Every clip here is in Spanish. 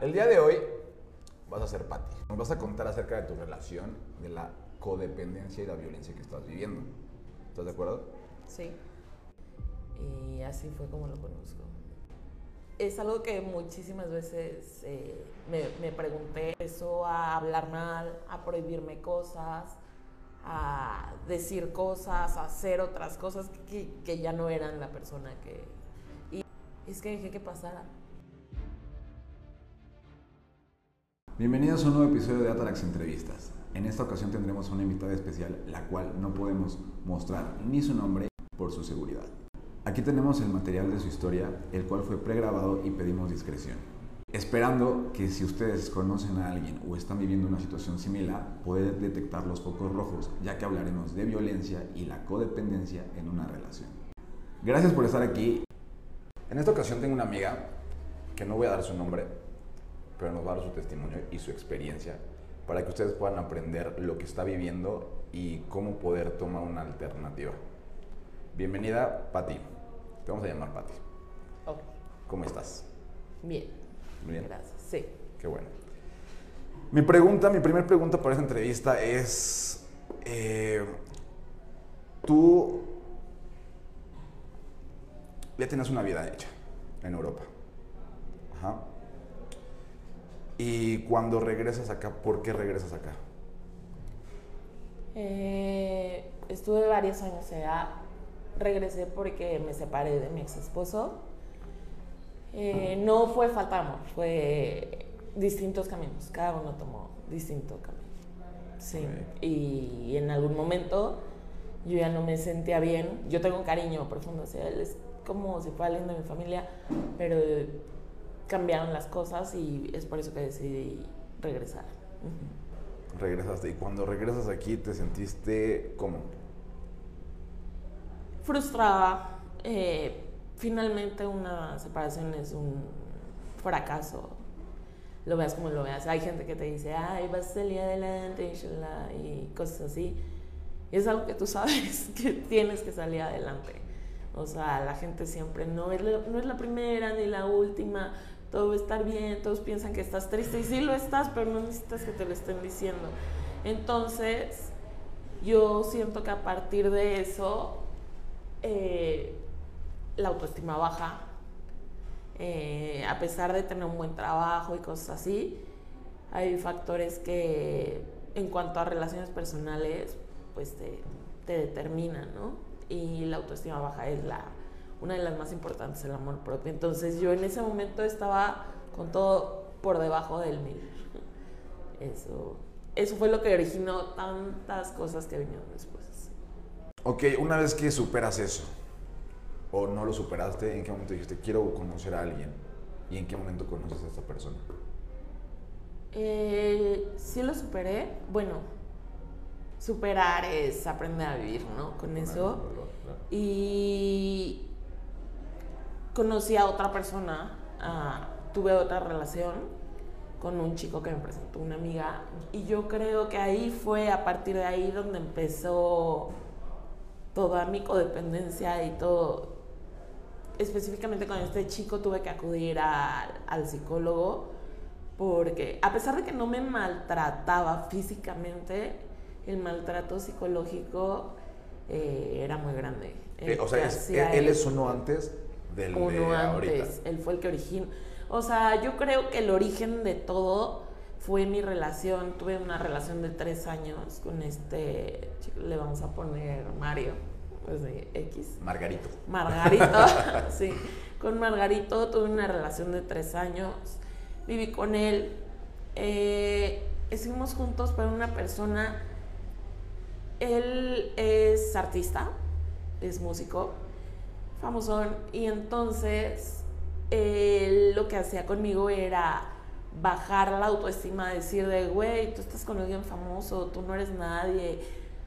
El día de hoy vas a ser Patti. Nos vas a contar acerca de tu relación, de la codependencia y la violencia que estás viviendo. ¿Estás de acuerdo? Sí. Y así fue como lo conozco. Es algo que muchísimas veces eh, me, me pregunté. Empezó a hablar mal, a prohibirme cosas, a decir cosas, a hacer otras cosas que, que ya no eran la persona que... Y es que dejé que pasara. Bienvenidos a un nuevo episodio de Atarax Entrevistas. En esta ocasión tendremos una invitada especial, la cual no podemos mostrar ni su nombre por su seguridad. Aquí tenemos el material de su historia, el cual fue pregrabado y pedimos discreción. Esperando que si ustedes conocen a alguien o están viviendo una situación similar, pueden detectar los focos rojos, ya que hablaremos de violencia y la codependencia en una relación. Gracias por estar aquí. En esta ocasión tengo una amiga, que no voy a dar su nombre, pero nos va a dar su testimonio y su experiencia para que ustedes puedan aprender lo que está viviendo y cómo poder tomar una alternativa. Bienvenida, Patti. Te vamos a llamar Patti. Ok. ¿Cómo estás? Bien. Bien. Gracias. Sí. Qué bueno. Mi pregunta, mi primera pregunta para esta entrevista es, eh, tú ya tienes una vida hecha en Europa. Ajá. Y cuando regresas acá, ¿por qué regresas acá? Eh, estuve varios años allá. Regresé porque me separé de mi ex esposo. Eh, no fue falta de amor, fue distintos caminos. Cada uno tomó distinto camino. Sí. Y en algún momento yo ya no me sentía bien. Yo tengo un cariño profundo hacia él. Es como si fuera alguien de mi familia, pero cambiaron las cosas y es por eso que decidí regresar. Regresaste y cuando regresas aquí te sentiste cómo? frustrada. eh, finalmente una separación es un fracaso. Lo veas como lo veas. Hay gente que te dice, ay, vas a salir adelante, inshallah", y cosas así. Y es algo que tú sabes que tienes que salir adelante. O sea, la gente siempre no es la, no es la primera ni la última. Todo va a estar bien. Todos piensan que estás triste. Y sí lo estás, pero no necesitas que te lo estén diciendo. Entonces, yo siento que a partir de eso eh, la autoestima baja, eh, a pesar de tener un buen trabajo y cosas así, hay factores que en cuanto a relaciones personales, pues te, te determinan, ¿no? Y la autoestima baja es la, una de las más importantes, el amor propio. Entonces yo en ese momento estaba con todo por debajo del mil. Eso, eso fue lo que originó tantas cosas que vinieron después. Ok, una vez que superas eso, o no lo superaste, ¿en qué momento dijiste quiero conocer a alguien? ¿Y en qué momento conoces a esta persona? Eh, sí lo superé. Bueno, superar es aprender a vivir, ¿no? Con eso. Y conocí a otra persona, tuve otra relación con un chico que me presentó una amiga y yo creo que ahí fue a partir de ahí donde empezó toda mi codependencia y todo. Específicamente con este chico tuve que acudir a- al psicólogo porque a pesar de que no me maltrataba físicamente, el maltrato psicológico eh, era muy grande. Eh, o sea, es- él, él es uno antes del uno de ahorita. antes, él fue el que originó. O sea, yo creo que el origen de todo fue mi relación. Tuve una relación de tres años con este chico, le vamos a poner Mario, pues de X. Margarito. Margarito, sí. Con Margarito tuve una relación de tres años. Viví con él. Eh, estuvimos juntos, pero una persona. Él es artista, es músico, famosón. Y entonces, él lo que hacía conmigo era bajar la autoestima, decir de, güey, tú estás con alguien famoso, tú no eres nadie,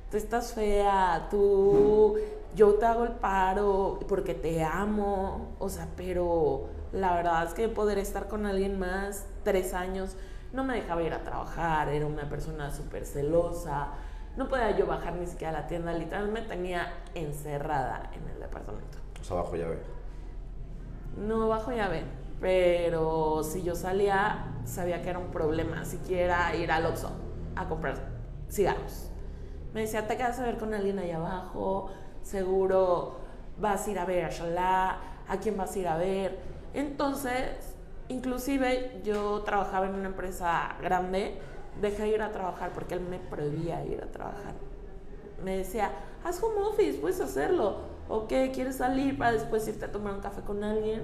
tú estás fea, tú, yo te hago el paro porque te amo, o sea, pero la verdad es que poder estar con alguien más tres años no me dejaba ir a trabajar, era una persona súper celosa, no podía yo bajar ni siquiera a la tienda, literal me tenía encerrada en el departamento. O sea, bajo llave. No bajo llave, Pero si yo salía, sabía que era un problema, siquiera ir al Oxxo a comprar cigarros. Me decía, te quedas a ver con alguien allá abajo, seguro vas a ir a ver a Shalá, a quién vas a ir a ver. Entonces, inclusive yo trabajaba en una empresa grande, dejé de ir a trabajar porque él me prohibía ir a trabajar. Me decía, haz home office, puedes hacerlo. ¿O qué? ¿Quieres salir para después irte a tomar un café con alguien?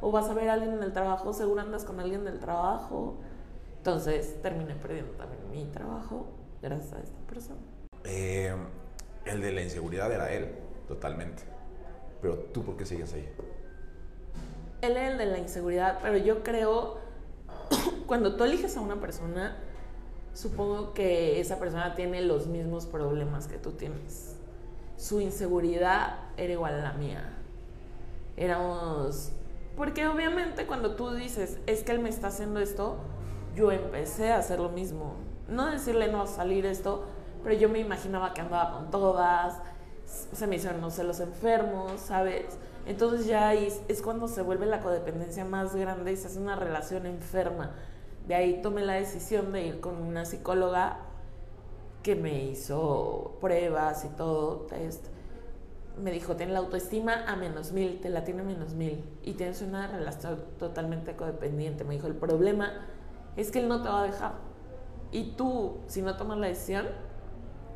¿O vas a ver a alguien en el trabajo? Seguro andas con alguien del trabajo. Entonces terminé perdiendo también mi trabajo gracias a esta persona. Eh, el de la inseguridad era él, totalmente. Pero tú, ¿por qué sigues ahí? Él es el de la inseguridad, pero yo creo, cuando tú eliges a una persona, supongo que esa persona tiene los mismos problemas que tú tienes. Su inseguridad era igual a la mía. Éramos... Porque obviamente cuando tú dices, es que él me está haciendo esto, yo empecé a hacer lo mismo. No decirle no a salir esto, pero yo me imaginaba que andaba con todas, se me hicieron, los enfermos, ¿sabes? Entonces ya ahí es cuando se vuelve la codependencia más grande y se hace una relación enferma. De ahí tomé la decisión de ir con una psicóloga que me hizo pruebas y todo, test. Me dijo, ten la autoestima a menos mil, te la tiene a menos mil y tienes una relación totalmente codependiente. Me dijo, el problema es que él no te va a dejar. Y tú, si no tomas la decisión,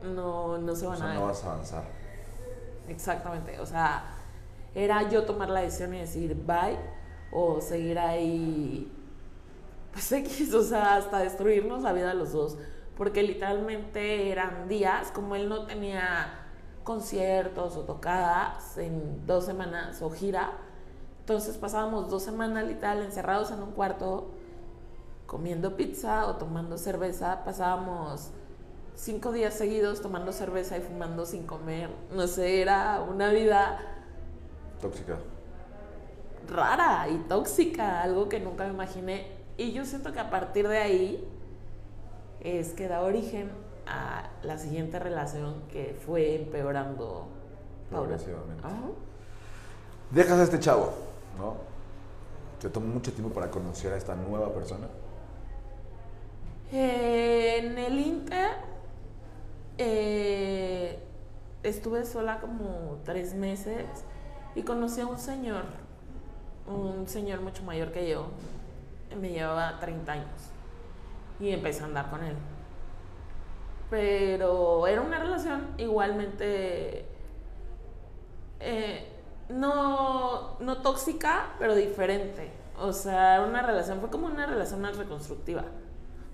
no, no se van o sea, a no vas a avanzar. Exactamente, o sea, era yo tomar la decisión y decir bye o seguir ahí, pues X, o sea, hasta destruirnos la vida a los dos, porque literalmente eran días, como él no tenía conciertos o tocadas en dos semanas o gira, entonces pasábamos dos semanas literal encerrados en un cuarto comiendo pizza o tomando cerveza, pasábamos cinco días seguidos tomando cerveza y fumando sin comer. No sé, era una vida Tóxica. rara y tóxica, algo que nunca me imaginé. Y yo siento que a partir de ahí es que da origen a la siguiente relación que fue empeorando Progresivamente. Ajá. Dejas a este chavo, ¿no? Te tomó mucho tiempo para conocer a esta nueva persona. En el Inter eh, estuve sola como tres meses y conocí a un señor, un señor mucho mayor que yo, me llevaba 30 años y empecé a andar con él. Pero era una relación igualmente eh, no, no tóxica, pero diferente. O sea, era una relación, fue como una relación más reconstructiva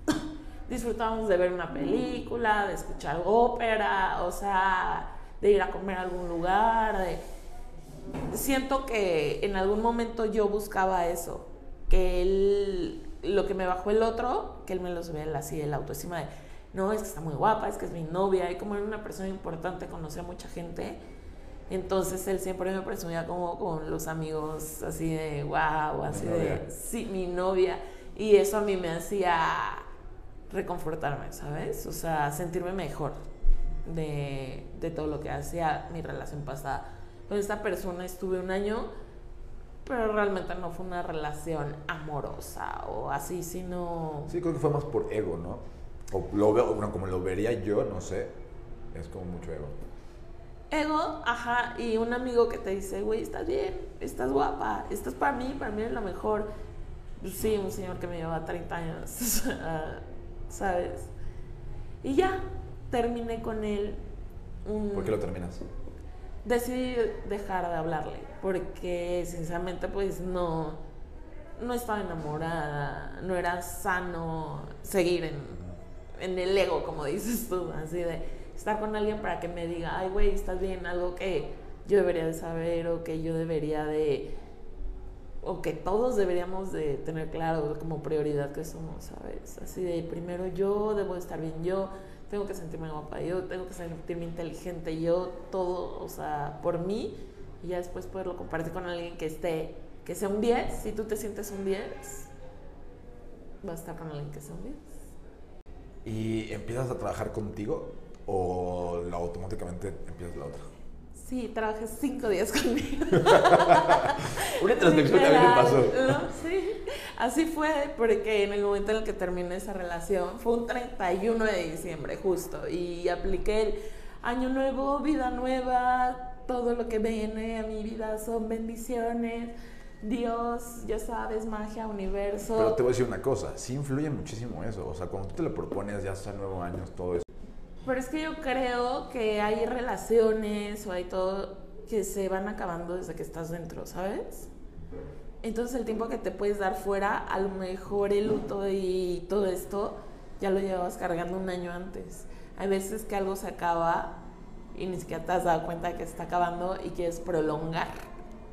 disfrutábamos de ver una película, de escuchar ópera, o sea, de ir a comer a algún lugar. Siento que en algún momento yo buscaba eso, que él, lo que me bajó el otro, que él me lo subía así, el autoestima de, no, es que está muy guapa, es que es mi novia, y como era una persona importante, conocía a mucha gente. Entonces él siempre me presumía como con los amigos así de wow, así de sí, mi novia. Y eso a mí me hacía reconfortarme, ¿sabes? O sea, sentirme mejor de, de todo lo que hacía mi relación pasada. Con esta persona estuve un año, pero realmente no fue una relación amorosa o así, sino... Sí, creo que fue más por ego, ¿no? O lo veo, bueno, como lo vería yo, no sé, es como mucho ego. Ego, ajá, y un amigo que te dice, güey, estás bien, estás guapa, estás para mí, para mí es lo mejor. Sí, un señor que me lleva 30 años. ¿sabes? Y ya, terminé con él. Un... ¿Por qué lo terminas? Decidí dejar de hablarle, porque sinceramente pues no, no estaba enamorada, no era sano seguir en, en el ego, como dices tú, así de estar con alguien para que me diga, ay, güey, estás bien, algo que yo debería de saber o que yo debería de o que todos deberíamos de tener claro como prioridad que somos, ¿sabes? Así de primero yo debo de estar bien yo, tengo que sentirme guapa yo, tengo que sentirme inteligente yo, todo, o sea, por mí y ya después poderlo compartir con alguien que esté, que sea un 10, si tú te sientes un 10, va a estar con alguien que sea un 10. ¿Y empiezas a trabajar contigo o la automáticamente empiezas la otra? Sí, trabajé cinco días conmigo. Una transmisión a mí me pasó. No, sí, así fue, porque en el momento en el que terminé esa relación fue un 31 de diciembre, justo, y apliqué el año nuevo, vida nueva, todo lo que viene a mi vida son bendiciones. Dios, ya sabes, magia, universo. Pero te voy a decir una cosa, sí influye muchísimo eso. O sea, cuando tú te lo propones ya hasta nuevo año, todo eso. Pero es que yo creo que hay relaciones o hay todo que se van acabando desde que estás dentro, ¿sabes? Entonces el tiempo que te puedes dar fuera, a lo mejor el luto y todo esto ya lo llevas cargando un año antes. Hay veces que algo se acaba y ni siquiera te has dado cuenta que está acabando y quieres prolongar.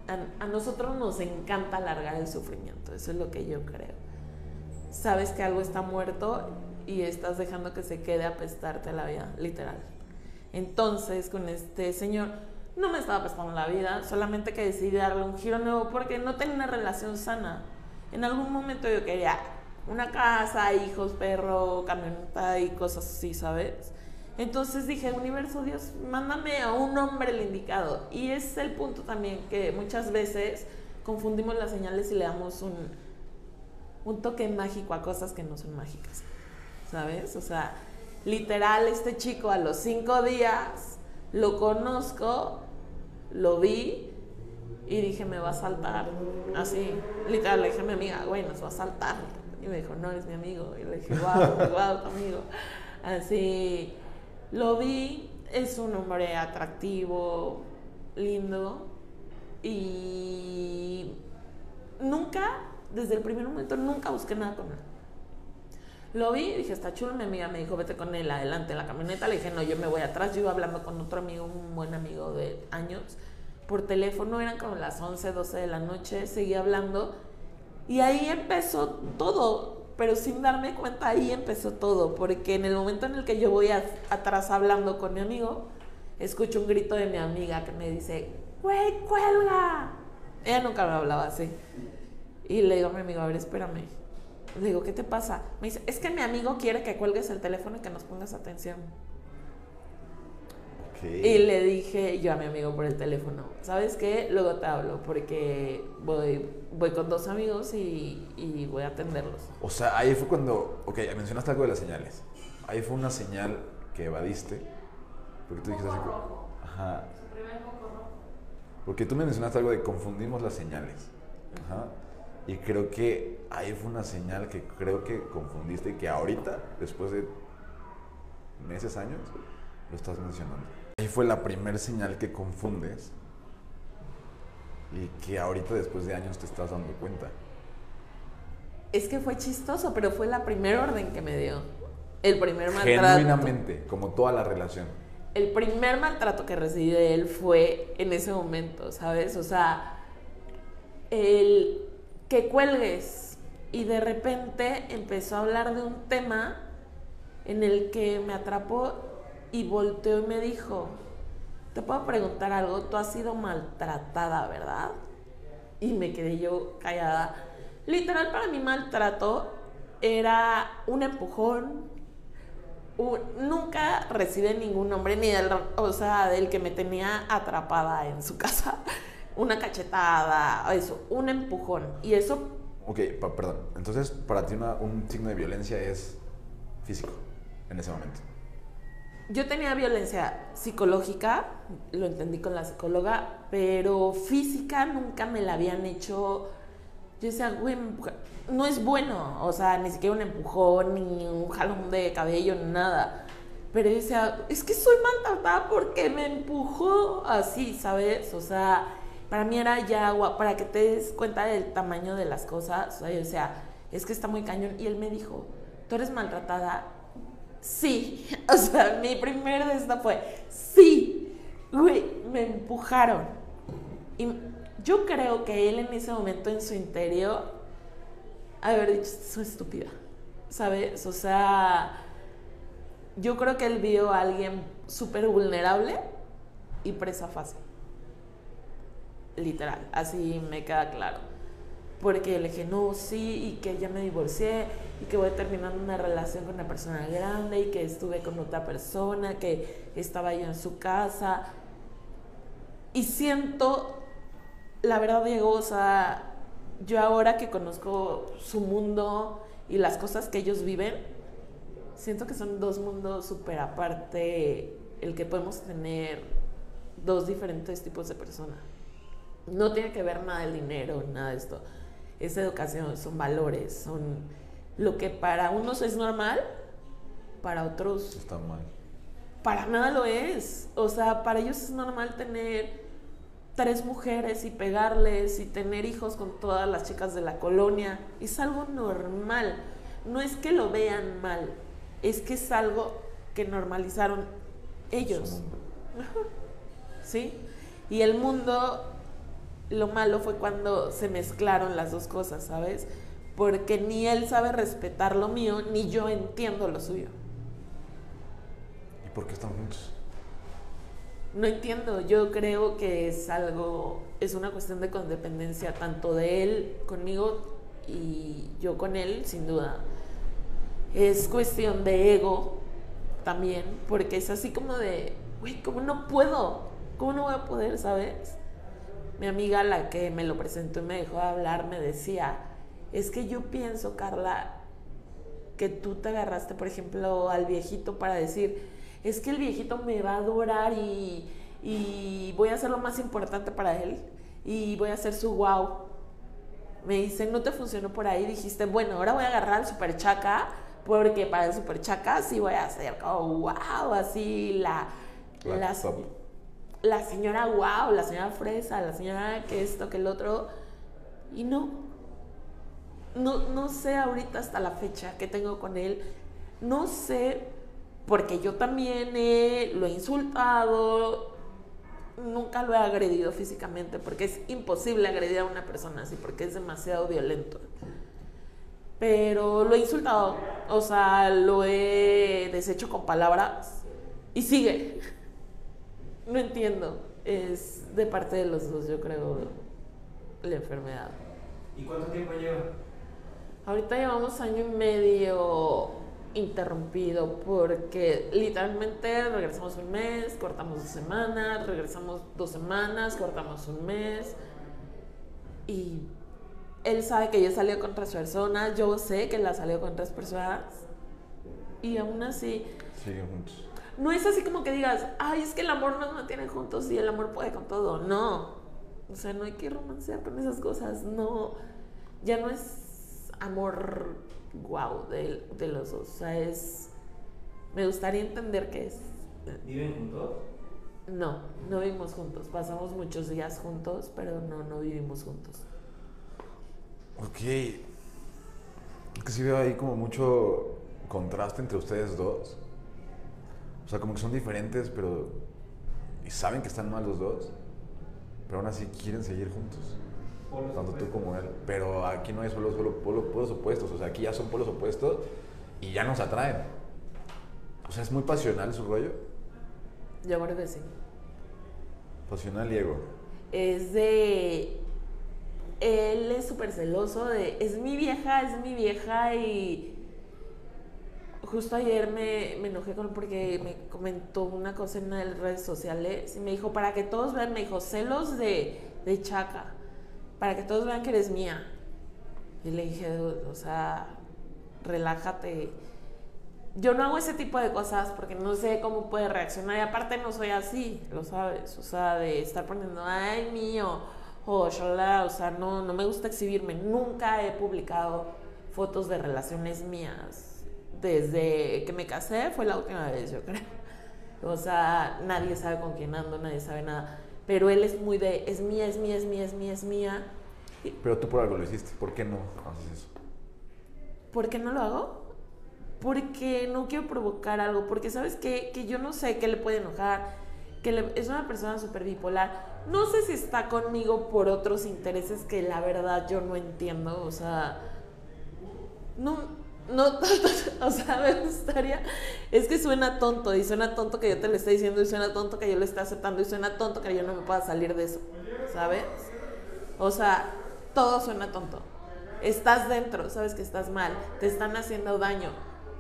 A, a nosotros nos encanta alargar el sufrimiento, eso es lo que yo creo. Sabes que algo está muerto y estás dejando que se quede apestarte la vida, literal. Entonces, con este señor, no me estaba apestando la vida, solamente que decidí darle un giro nuevo porque no tenía una relación sana. En algún momento yo quería una casa, hijos, perro, camioneta y cosas así, ¿sabes? Entonces dije, universo, Dios, mándame a un hombre el indicado. Y es el punto también que muchas veces confundimos las señales y le damos un, un toque mágico a cosas que no son mágicas. ¿sabes? O sea, literal, este chico a los cinco días lo conozco, lo vi y dije, me va a saltar. Así, literal, le dije a mi amiga, güey, nos va a saltar. Y me dijo, no, eres mi amigo. Y le dije, wow, wow, tu amigo. Así, lo vi, es un hombre atractivo, lindo. Y nunca, desde el primer momento, nunca busqué nada con él. Lo vi, dije, está chulo, mi amiga me dijo, vete con él adelante en la camioneta. Le dije, no, yo me voy atrás. Yo iba hablando con otro amigo, un buen amigo de años, por teléfono, eran como las 11, 12 de la noche, seguía hablando. Y ahí empezó todo, pero sin darme cuenta, ahí empezó todo, porque en el momento en el que yo voy atrás hablando con mi amigo, escucho un grito de mi amiga que me dice, güey, cuelga. Ella nunca me hablaba así. Y le digo a mi amigo, a ver, espérame le digo, ¿qué te pasa? Me dice, es que mi amigo quiere que cuelgues el teléfono y que nos pongas atención. Y le dije yo a mi amigo por el teléfono, ¿sabes qué? Luego te hablo porque voy, voy con dos amigos y, y voy a atenderlos. O sea, ahí fue cuando, ok, mencionaste algo de las señales. Ahí fue una señal que evadiste. Porque tú dijiste así, ajá. Porque tú me mencionaste algo de confundimos las señales. Ajá. Y creo que ahí fue una señal que creo que confundiste y que ahorita, después de meses, años, lo estás mencionando. Ahí fue la primera señal que confundes y que ahorita, después de años, te estás dando cuenta. Es que fue chistoso, pero fue la primera orden que me dio. El primer maltrato. Genuinamente, como toda la relación. El primer maltrato que recibí de él fue en ese momento, ¿sabes? O sea, el que cuelgues. Y de repente empezó a hablar de un tema en el que me atrapó y volteó y me dijo, te puedo preguntar algo, tú has sido maltratada, ¿verdad? Y me quedé yo callada. Literal para mí maltrato era un empujón. nunca recibí ningún nombre ni del, o sea, del que me tenía atrapada en su casa una cachetada, eso, un empujón. Y eso... Ok, perdón. Entonces, para ti un signo de violencia es físico en ese momento. Yo tenía violencia psicológica, lo entendí con la psicóloga, pero física nunca me la habían hecho. Yo decía, güey, no es bueno, o sea, ni siquiera un empujón, ni un jalón de cabello, nada. Pero yo decía, es que soy maltratada porque me empujó así, ¿sabes? O sea, para mí era ya para que te des cuenta del tamaño de las cosas. O sea, es que está muy cañón. Y él me dijo, ¿tú eres maltratada? Sí. O sea, mi primer de esta fue, sí. Güey, me empujaron. Y yo creo que él en ese momento en su interior haber dicho, soy estúpida. ¿Sabes? O sea, yo creo que él vio a alguien súper vulnerable y presa fácil literal, así me queda claro. Porque le dije, no, sí, y que ya me divorcié, y que voy terminando una relación con una persona grande, y que estuve con otra persona, que estaba yo en su casa. y siento, la verdad, Diego, o sea, yo ahora que conozco su mundo y las cosas que ellos viven, siento que son dos mundos súper aparte, el que podemos tener dos diferentes tipos de personas. No tiene que ver nada el dinero, nada de esto. Es educación, son valores, son lo que para unos es normal, para otros... Está mal. Para nada lo es. O sea, para ellos es normal tener tres mujeres y pegarles y tener hijos con todas las chicas de la colonia. Es algo normal. No es que lo vean mal, es que es algo que normalizaron ellos. ¿Sí? Y el mundo, lo malo fue cuando se mezclaron las dos cosas, ¿sabes? Porque ni él sabe respetar lo mío, ni yo entiendo lo suyo. ¿Y por qué están juntos? No entiendo, yo creo que es algo, es una cuestión de condependencia tanto de él conmigo y yo con él, sin duda. Es cuestión de ego también, porque es así como de, güey, ¿cómo no puedo? ¿Cómo no voy a poder, sabes? Mi amiga, la que me lo presentó y me dejó hablar, me decía, es que yo pienso, Carla, que tú te agarraste, por ejemplo, al viejito para decir, es que el viejito me va a adorar y, y voy a hacer lo más importante para él y voy a hacer su wow. Me dice, no te funcionó por ahí, dijiste, bueno, ahora voy a agarrar al super chaca, porque para el super chaca sí voy a hacer como wow, así la, la, la señora wow, la señora fresa, la señora que esto, que el otro, y no, no, no sé ahorita hasta la fecha que tengo con él, no sé porque yo también lo he insultado, nunca lo he agredido físicamente, porque es imposible agredir a una persona así, porque es demasiado violento. Pero lo he insultado, o sea, lo he deshecho con palabras y sigue. No entiendo, es de parte de los dos, yo creo, la enfermedad. ¿Y cuánto tiempo lleva? Ahorita llevamos año y medio interrumpido porque literalmente regresamos un mes, cortamos dos semanas, regresamos dos semanas, cortamos un mes y él sabe que yo salió con tres personas, yo sé que él ha salido con tres personas y aún así... Siguen juntos. No es así como que digas, ay, es que el amor nos mantiene juntos y el amor puede con todo. No. O sea, no hay que romancear con esas cosas. No. Ya no es amor wow de, de los dos. O sea, es. Me gustaría entender qué es. ¿Viven juntos? No, no vivimos juntos. Pasamos muchos días juntos, pero no, no vivimos juntos. Ok. Es que sí veo ahí como mucho contraste entre ustedes dos. O sea, como que son diferentes, pero. Y saben que están mal los dos. Pero aún así quieren seguir juntos tanto tú como él. Pero aquí no hay solo, solo polos, opuestos, o sea, aquí ya son polos opuestos y ya nos atraen. O sea, es muy pasional su rollo. Yo creo que sí. Pasional y ego. Es de. Él es súper celoso de. Es mi vieja, es mi vieja y. Justo ayer me, enojé con él porque me comentó una cosa en las redes sociales y me dijo, para que todos vean, me dijo, celos de, de chaca para que todos vean que eres mía. Y le dije, o sea, relájate. Yo no hago ese tipo de cosas porque no sé cómo puede reaccionar. Y aparte no soy así, lo sabes. O sea, de estar poniendo, ay, mío, o o sea, no, no me gusta exhibirme. Nunca he publicado fotos de relaciones mías. Desde que me casé fue la última vez, yo creo. O sea, nadie sabe con quién ando, nadie sabe nada pero él es muy de, es mía, es mía, es mía, es mía, es mía. Pero tú por algo lo hiciste, ¿por qué no haces eso? ¿Por qué no lo hago? Porque no quiero provocar algo, porque sabes qué? que yo no sé qué le puede enojar, que es una persona súper bipolar. No sé si está conmigo por otros intereses que la verdad yo no entiendo, o sea, no, no, o sea, me gustaría. Es que suena tonto y suena tonto que yo te lo esté diciendo y suena tonto que yo lo esté aceptando y suena tonto que yo no me pueda salir de eso, ¿sabes? O sea, todo suena tonto. Estás dentro, sabes que estás mal, te están haciendo daño,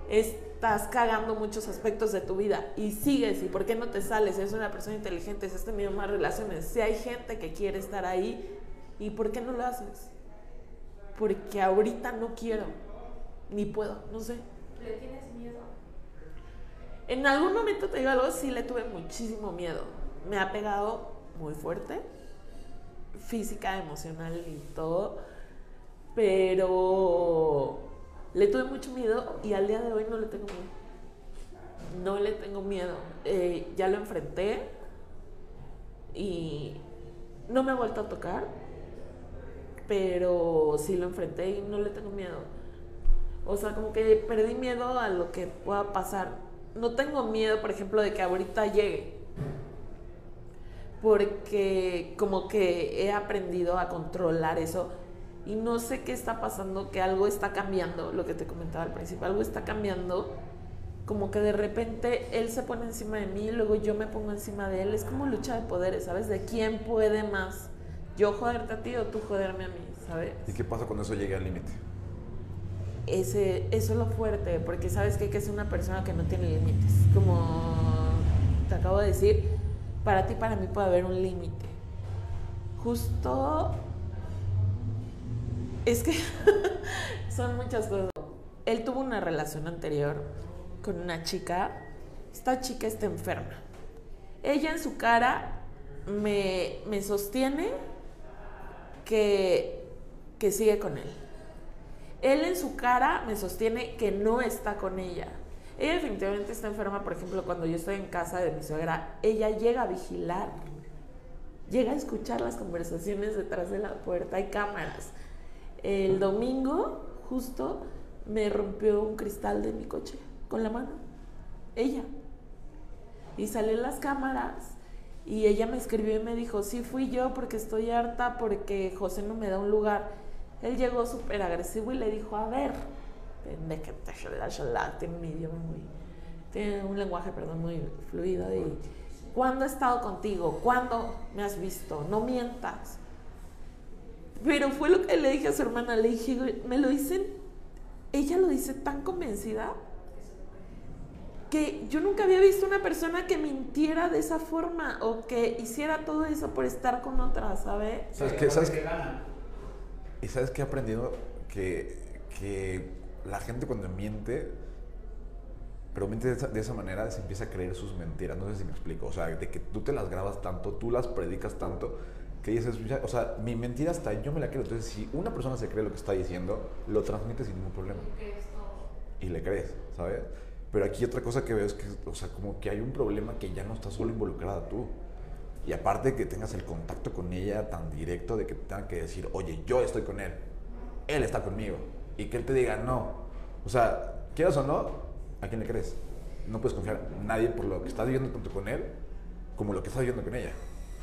estás cagando muchos aspectos de tu vida y sigues y por qué no te sales, eres una persona inteligente, si has tenido más relaciones, si hay gente que quiere estar ahí y por qué no lo haces. Porque ahorita no quiero, ni puedo, no sé. ¿Le tienes miedo? En algún momento te digo algo, sí le tuve muchísimo miedo. Me ha pegado muy fuerte, física, emocional y todo, pero le tuve mucho miedo y al día de hoy no le tengo miedo. No le tengo miedo. Eh, ya lo enfrenté y no me ha vuelto a tocar, pero sí lo enfrenté y no le tengo miedo. O sea, como que perdí miedo a lo que pueda pasar. No tengo miedo, por ejemplo, de que ahorita llegue. Porque como que he aprendido a controlar eso y no sé qué está pasando, que algo está cambiando, lo que te comentaba al principio, algo está cambiando, como que de repente él se pone encima de mí, luego yo me pongo encima de él, es como lucha de poderes, ¿sabes? De quién puede más, yo joderte a ti o tú joderme a mí, ¿sabes? ¿Y qué pasa cuando eso llegue al límite? Ese, eso es lo fuerte, porque sabes que que ser una persona que no tiene límites, como te acabo de decir, para ti, para mí puede haber un límite. Justo es que son muchas cosas. Él tuvo una relación anterior con una chica. Esta chica está enferma. Ella en su cara me, me sostiene que, que sigue con él. Él en su cara me sostiene que no está con ella. Ella definitivamente está enferma, por ejemplo, cuando yo estoy en casa de mi suegra, ella llega a vigilar, llega a escuchar las conversaciones detrás de la puerta, hay cámaras. El domingo, justo, me rompió un cristal de mi coche con la mano. Ella. Y salí en las cámaras y ella me escribió y me dijo, sí fui yo porque estoy harta, porque José no me da un lugar. Él llegó súper agresivo y le dijo, a ver, tiene un idioma muy, tiene un lenguaje, perdón, muy fluido y ¿cuándo he estado contigo? ¿Cuándo me has visto? No mientas. Pero fue lo que le dije a su hermana, le dije, me lo dicen, ella lo dice tan convencida que yo nunca había visto una persona que mintiera de esa forma o que hiciera todo eso por estar con otra, ¿sabes? ¿Sabes qué? ¿Sabes qué? Y sabes qué he aprendido que, que la gente cuando miente, pero miente de esa, de esa, manera, se empieza a creer sus mentiras. No sé si me explico. O sea, de que tú te las grabas tanto, tú las predicas tanto, que dices, o sea, mi mentira está ahí, yo me la creo. Entonces, si una persona se cree lo que está diciendo, lo transmite sin ningún problema. Y le crees, ¿sabes? Pero aquí otra cosa que veo es que, o sea, como que hay un problema que ya no está solo involucrada tú. Y aparte que tengas el contacto con ella tan directo de que te tengan que decir, oye, yo estoy con él, él está conmigo. Y que él te diga, no. O sea, quieras o no, ¿a quién le crees? No puedes confiar en nadie por lo que estás viviendo tanto con él como lo que estás viviendo con ella.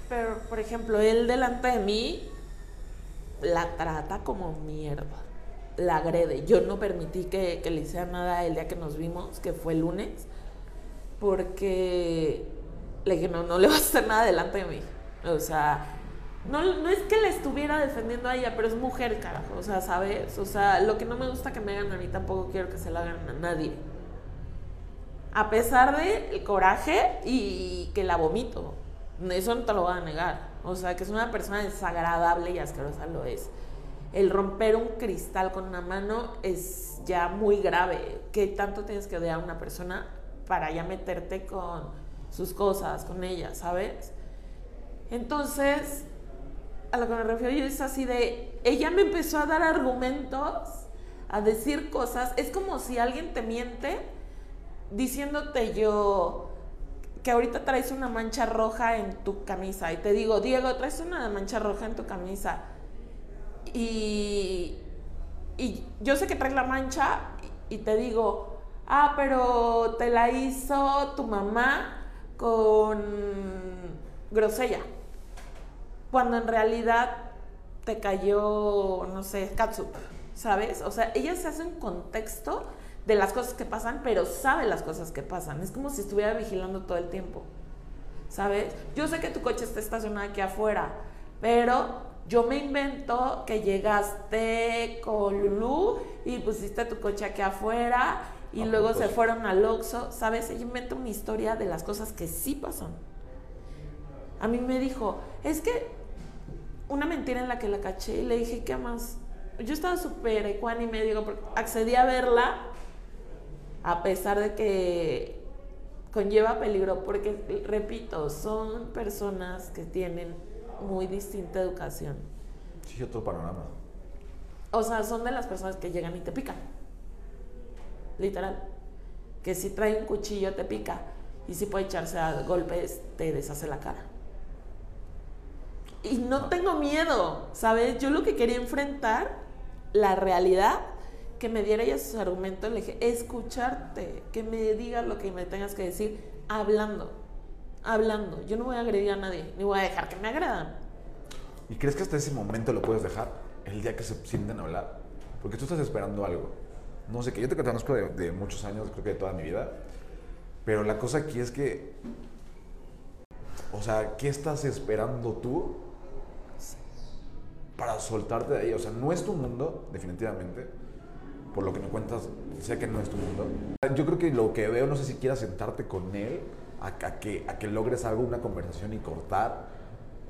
Pero, por ejemplo, él delante de mí la trata como mierda. La agrede. Yo no permití que, que le hiciera nada el día que nos vimos, que fue el lunes, porque le dije, no, no le vas a hacer nada delante de mí. O sea, no, no es que le estuviera defendiendo a ella, pero es mujer, carajo. O sea, ¿sabes? O sea, lo que no me gusta que me hagan a mí tampoco quiero que se lo hagan a nadie. A pesar del el coraje y que la vomito. Eso no te lo voy a negar. O sea, que es una persona desagradable y asquerosa lo es. El romper un cristal con una mano es ya muy grave. ¿Qué tanto tienes que odiar a una persona para ya meterte con sus cosas, con ella, ¿sabes? Entonces, a lo que me refiero yo es así de, ella me empezó a dar argumentos, a decir cosas. Es como si alguien te miente diciéndote yo, que ahorita traes una mancha roja en tu camisa y te digo, Diego, traes una mancha roja en tu camisa y, y yo sé que traes la mancha y, te digo, ah, pero te la hizo tu mamá con grosella, cuando en realidad te cayó, no sé, catsup, ¿sabes? O sea, ella se hace un contexto de las cosas que pasan, pero sabe las cosas que pasan. Es como si estuviera vigilando todo el tiempo. ¿Sabes? Yo sé que tu coche está estacionado aquí afuera, pero Yo me invento que llegaste con Lulu y pusiste tu coche aquí afuera y A luego se fueron al Oxxo, ¿sabes? Yo invento una historia de las cosas que sí pasan. A mí me dijo, es que una mentira en la que la caché y le dije, ¿qué más? Yo estaba súper ecuánime, digo, porque accedí a verla a pesar de que conlleva peligro, porque, repito, son personas que tienen muy distinta educación. Sí, otro panorama. O sea, son de las personas que llegan y te pican. Literal. Que si trae un cuchillo te pica. Y si puede echarse a golpes, te deshace la cara. Y no tengo miedo, ¿sabes? Yo lo que quería enfrentar, la realidad, que me diera ella sus argumentos, le dije, escucharte, que me digas lo que me tengas que decir, hablando, hablando. Yo no voy a agredir a nadie, ni voy a dejar que me agredan. ¿Y crees que hasta ese momento lo puedes dejar? El día que se sienten a hablar. Porque tú estás esperando algo. No sé, que yo te conozco de, de muchos años, creo que de toda mi vida. Pero la cosa aquí es que. O sea, ¿qué estás esperando tú para soltarte de ahí? O sea, no es tu mundo, definitivamente. Por lo que me cuentas, sé que no es tu mundo. Yo creo que lo que veo, no sé si quieras sentarte con él a, a que, a que logres algo, una conversación y cortar.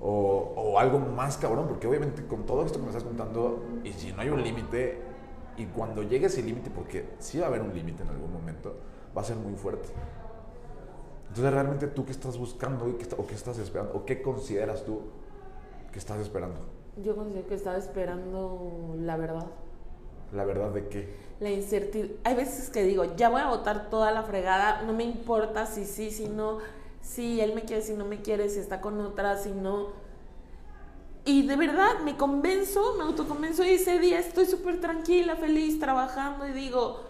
O, o algo más cabrón, porque obviamente con todo esto que me estás contando, y si no hay un límite, y cuando llegue ese límite, porque sí va a haber un límite en algún momento, va a ser muy fuerte. Entonces, realmente tú qué estás buscando y qué está- o qué estás esperando, o qué consideras tú que estás esperando. Yo considero que estaba esperando la verdad. La verdad de qué. La incertidumbre. Hay veces que digo, ya voy a botar toda la fregada, no me importa si sí, si no, si él me quiere, si no me quiere, si está con otra, si no. Y de verdad me convenzo, me autoconvenzo y ese día estoy súper tranquila, feliz, trabajando y digo,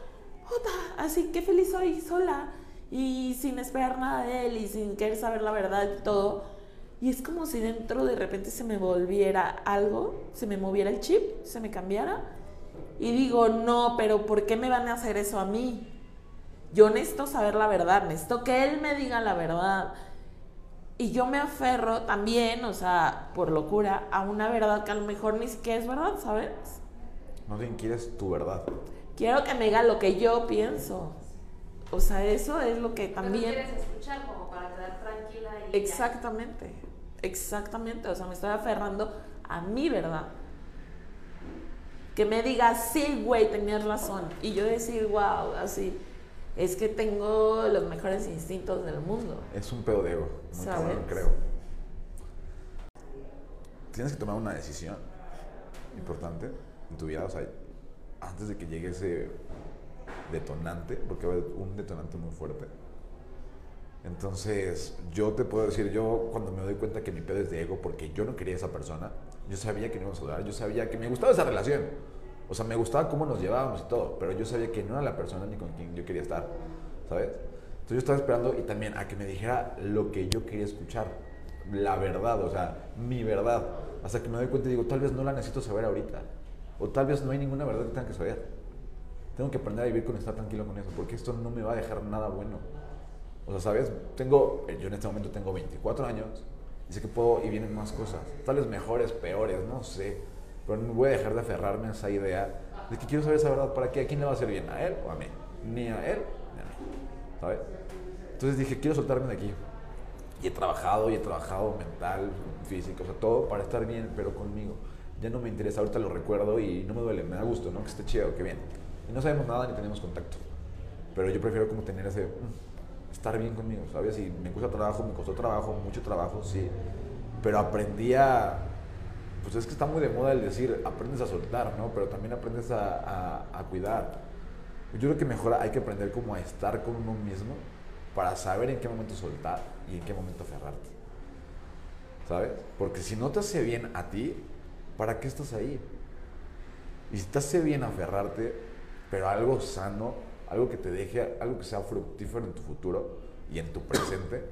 puta, así que feliz soy sola y sin esperar nada de él y sin querer saber la verdad y todo. Y es como si dentro de repente se me volviera algo, se me moviera el chip, se me cambiara. Y digo, no, pero ¿por qué me van a hacer eso a mí? Yo necesito saber la verdad, necesito que él me diga la verdad. Y yo me aferro también, o sea, por locura, a una verdad que a lo mejor ni siquiera es verdad, ¿sabes? No bien quieres tu verdad. Quiero que me diga lo que yo pienso. O sea, eso es lo que Pero también... quieres escuchar como para quedar tranquila y ya. Exactamente, exactamente. O sea, me estoy aferrando a mi verdad. Que me diga, sí, güey, tenías razón. Y yo decir, wow, así. Es que tengo los mejores instintos del mundo. Es un pedo de ego. Muy creo. Tienes que tomar una decisión importante en tu vida, o sea, antes de que llegue ese detonante, porque va a haber un detonante muy fuerte. Entonces, yo te puedo decir, yo cuando me doy cuenta que mi pedo es de ego, porque yo no quería a esa persona, yo sabía que no íbamos a durar, yo sabía que me gustaba esa relación. O sea, me gustaba cómo nos llevábamos y todo, pero yo sabía que no era la persona ni con quien yo quería estar, ¿sabes? Entonces yo estaba esperando y también a que me dijera lo que yo quería escuchar, la verdad, o sea, mi verdad. Hasta que me doy cuenta y digo, tal vez no la necesito saber ahorita, o tal vez no hay ninguna verdad que tenga que saber. Tengo que aprender a vivir con estar tranquilo con eso, porque esto no me va a dejar nada bueno. O sea, ¿sabes? Tengo, yo en este momento tengo 24 años sé que puedo y vienen más cosas. Tal vez mejores, peores, no sé. Pero no voy a dejar de aferrarme a esa idea de que quiero saber esa verdad para qué, a quién le va a hacer bien, a él o a mí. Ni a él ni a mí. ¿Sabes? Entonces dije, quiero soltarme de aquí. Y he trabajado y he trabajado mental, físico, o sea, todo para estar bien, pero conmigo. Ya no me interesa, ahorita lo recuerdo y no me duele, me da gusto, ¿no? Que esté chido, que bien. Y no sabemos nada ni tenemos contacto. Pero yo prefiero como tener ese, mm, estar bien conmigo, ¿sabes? Y me cuesta trabajo, me costó trabajo, mucho trabajo, sí. Pero aprendí a, pues es que está muy de moda el decir, aprendes a soltar, ¿no? Pero también aprendes a, a, cuidar. Yo creo que mejor hay que aprender como a estar con uno mismo para saber en qué momento soltar y en qué momento aferrarte. ¿Sabes? Porque si no te hace bien a ti, ¿para qué estás ahí? Y si te hace bien aferrarte, pero algo sano, algo que te deje, algo que sea fructífero en tu futuro y en tu presente,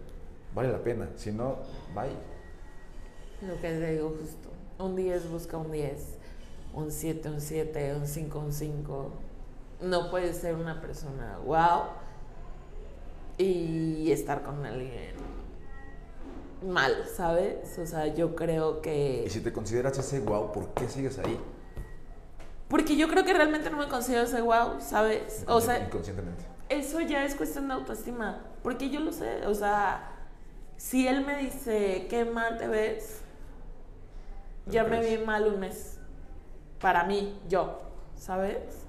vale la pena. Si no, bye. Lo que te digo justo. Un 10 busca un 10. Un 7, un 7, un 5, un 5. No puedes ser una persona wow y estar con alguien mal, ¿sabes? O sea, yo creo que... Y si te consideras ese wow, ¿por qué sigues ahí? Porque yo creo que realmente no me considero ese wow, ¿sabes? O sea, Inconscientemente. eso ya es cuestión de autoestima. Porque yo lo sé, o sea, si él me dice, qué mal te ves, ¿Te ya me vi mal un mes. Para mí, yo, ¿sabes?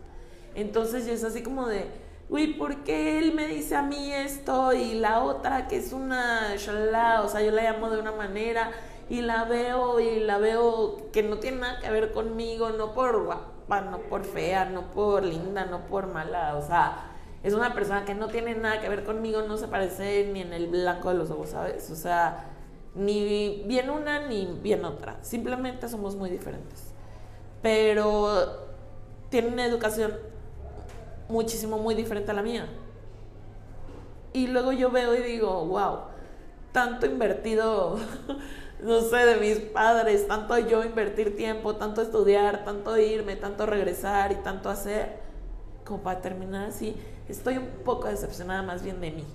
Entonces yo es así como de, uy, ¿por qué él me dice a mí esto y la otra que es una shalala? O sea, yo la llamo de una manera y la veo y la veo que no tiene nada que ver conmigo, no por guapa, no por fea, no por linda, no por mala, o sea, es una persona que no tiene nada que ver conmigo, no se parece ni en el blanco de los ojos, ¿sabes? O sea, ni bien una ni bien otra, simplemente somos muy diferentes. Pero tiene una educación muchísimo muy diferente a la mía. Y luego yo veo y digo, wow, tanto invertido, no sé, de mis padres, tanto yo invertir tiempo, tanto estudiar, tanto irme, tanto regresar y tanto hacer, como para terminar así. Estoy un poco decepcionada más bien de mí,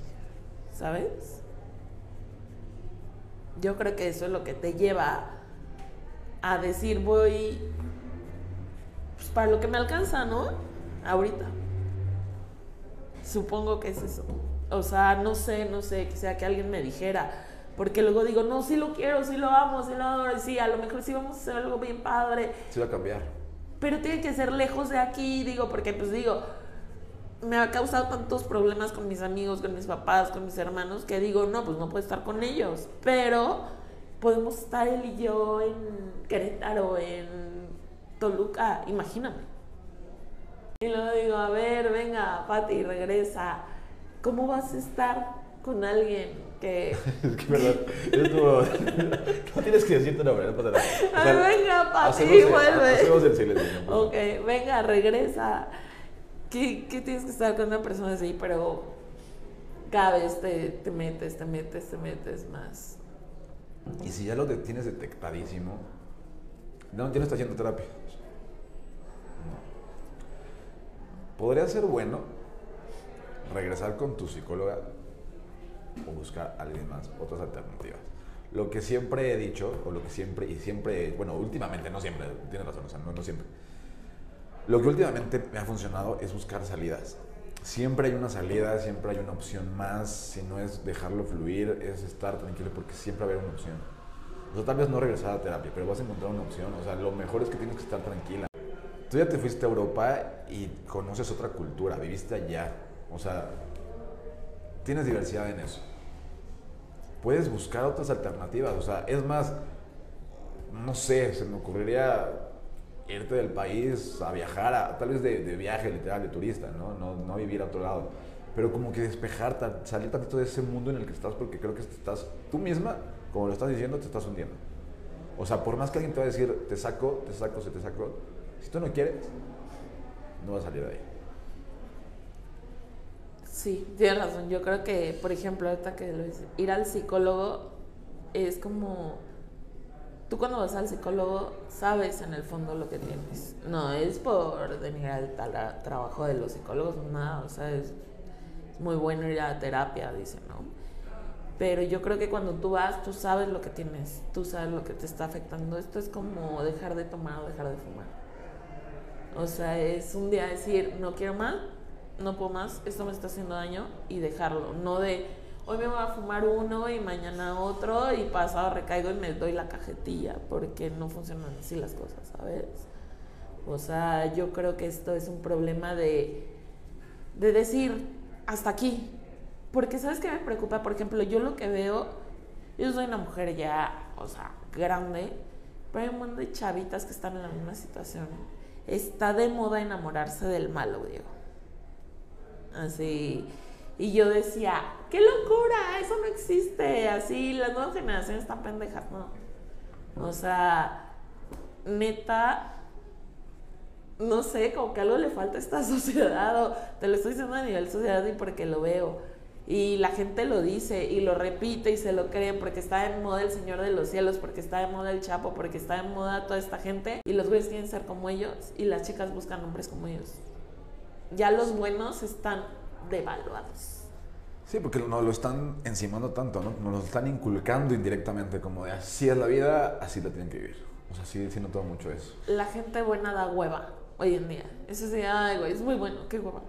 ¿sabes? Yo creo que eso es lo que te lleva a decir, voy pues, para lo que me alcanza, ¿no? Ahorita. Supongo que es eso. O sea, no sé, no sé, que sea que alguien me dijera. Porque luego digo, no, sí lo quiero, sí lo amo, sí lo adoro, sí, a lo mejor sí vamos a hacer algo bien padre. Se va a cambiar. Pero tiene que ser lejos de aquí, digo, porque pues digo, me ha causado tantos problemas con mis amigos, con mis papás, con mis hermanos, que digo, no, pues no puedo estar con ellos. Pero podemos estar él y yo en Querétaro, en Toluca, imagíname. Y luego digo, a ver, venga, Pati, regresa. ¿Cómo vas a estar con alguien que... Es que verdad. Es como. no tienes que decirte nombre, no pasa nada. O A sea, ver, venga, Pati, hacemos el- vuelve. Hacemos el silencio. ¿no? Ok, venga, regresa. ¿Qué, qué tienes que estar con una persona así? Pero cada vez te, te metes, te metes, te metes más. Y si ya lo tienes detectadísimo, no tienes está haciendo terapia. No. Podría ser bueno regresar con tu psicóloga o buscar a alguien más, otras alternativas. Lo que siempre he dicho, o lo que siempre, y siempre, bueno, últimamente, no siempre, tienes razón, o sea, no, no siempre. Lo que últimamente me ha funcionado es buscar salidas. Siempre hay una salida, siempre hay una opción más. Si no es dejarlo fluir, es estar tranquilo porque siempre va a haber una opción. O sea, tal vez no regresar a terapia, pero vas a encontrar una opción. O sea, lo mejor es que tienes que estar tranquila. Tú ya te fuiste a Europa y conoces otra cultura, viviste allá. O sea, tienes diversidad en eso. Puedes buscar otras alternativas. O sea, es más, no sé, se me ocurriría irte del país a viajar, a, tal vez de, de viaje literal, de turista, ¿no? ¿no? No vivir a otro lado. Pero como que despejar, salir tantito de ese mundo en el que estás, porque creo que estás, tú misma, como lo estás diciendo, te estás hundiendo. O sea, por más que alguien te va a decir, te saco, te saco, se te saco, si tú no quieres, no vas a salir de ahí. Sí, tienes razón. Yo creo que, por ejemplo, ahorita que lo dices, ir al psicólogo es como. Tú cuando vas al psicólogo sabes en el fondo lo que tienes. No es por denigrar el tal- trabajo de los psicólogos, nada. O sea, es, es muy bueno ir a terapia, dicen, ¿no? Pero yo creo que cuando tú vas, tú sabes lo que tienes, tú sabes lo que te está afectando. Esto es como dejar de tomar o dejar de fumar. O sea, es un día decir, no quiero más, no puedo más, esto me está haciendo daño y dejarlo. No de, hoy me voy a fumar uno y mañana otro y pasado recaigo y me doy la cajetilla, porque no funcionan así las cosas, ¿sabes? O sea, yo creo que esto es un problema de, de decir, hasta aquí. Porque, ¿sabes qué me preocupa? Por ejemplo, yo lo que veo, yo soy una mujer ya, o sea, grande, pero hay un montón de chavitas que están en la misma situación. Está de moda enamorarse del malo, Diego. Así. Y yo decía, ¡qué locura! Eso no existe. Así, las nuevas generaciones están pendejas, ¿no? O sea, neta, no sé, como que algo le falta a esta sociedad. Te lo estoy diciendo a nivel sociedad y porque lo veo. Y la gente lo dice y lo repite y se lo creen porque está de moda el Señor de los Cielos, porque está de moda el Chapo, porque está de moda toda esta gente. Y los güeyes quieren ser como ellos y las chicas buscan hombres como ellos. Ya los buenos están devaluados. Sí, porque nos lo están encimando tanto, ¿no? Nos lo están inculcando indirectamente, como de así es la vida, así la tienen que vivir. O sea, sí, sí noto mucho eso. La gente buena da hueva hoy en día. Eso sí, ay, güey, es muy bueno, qué hueva.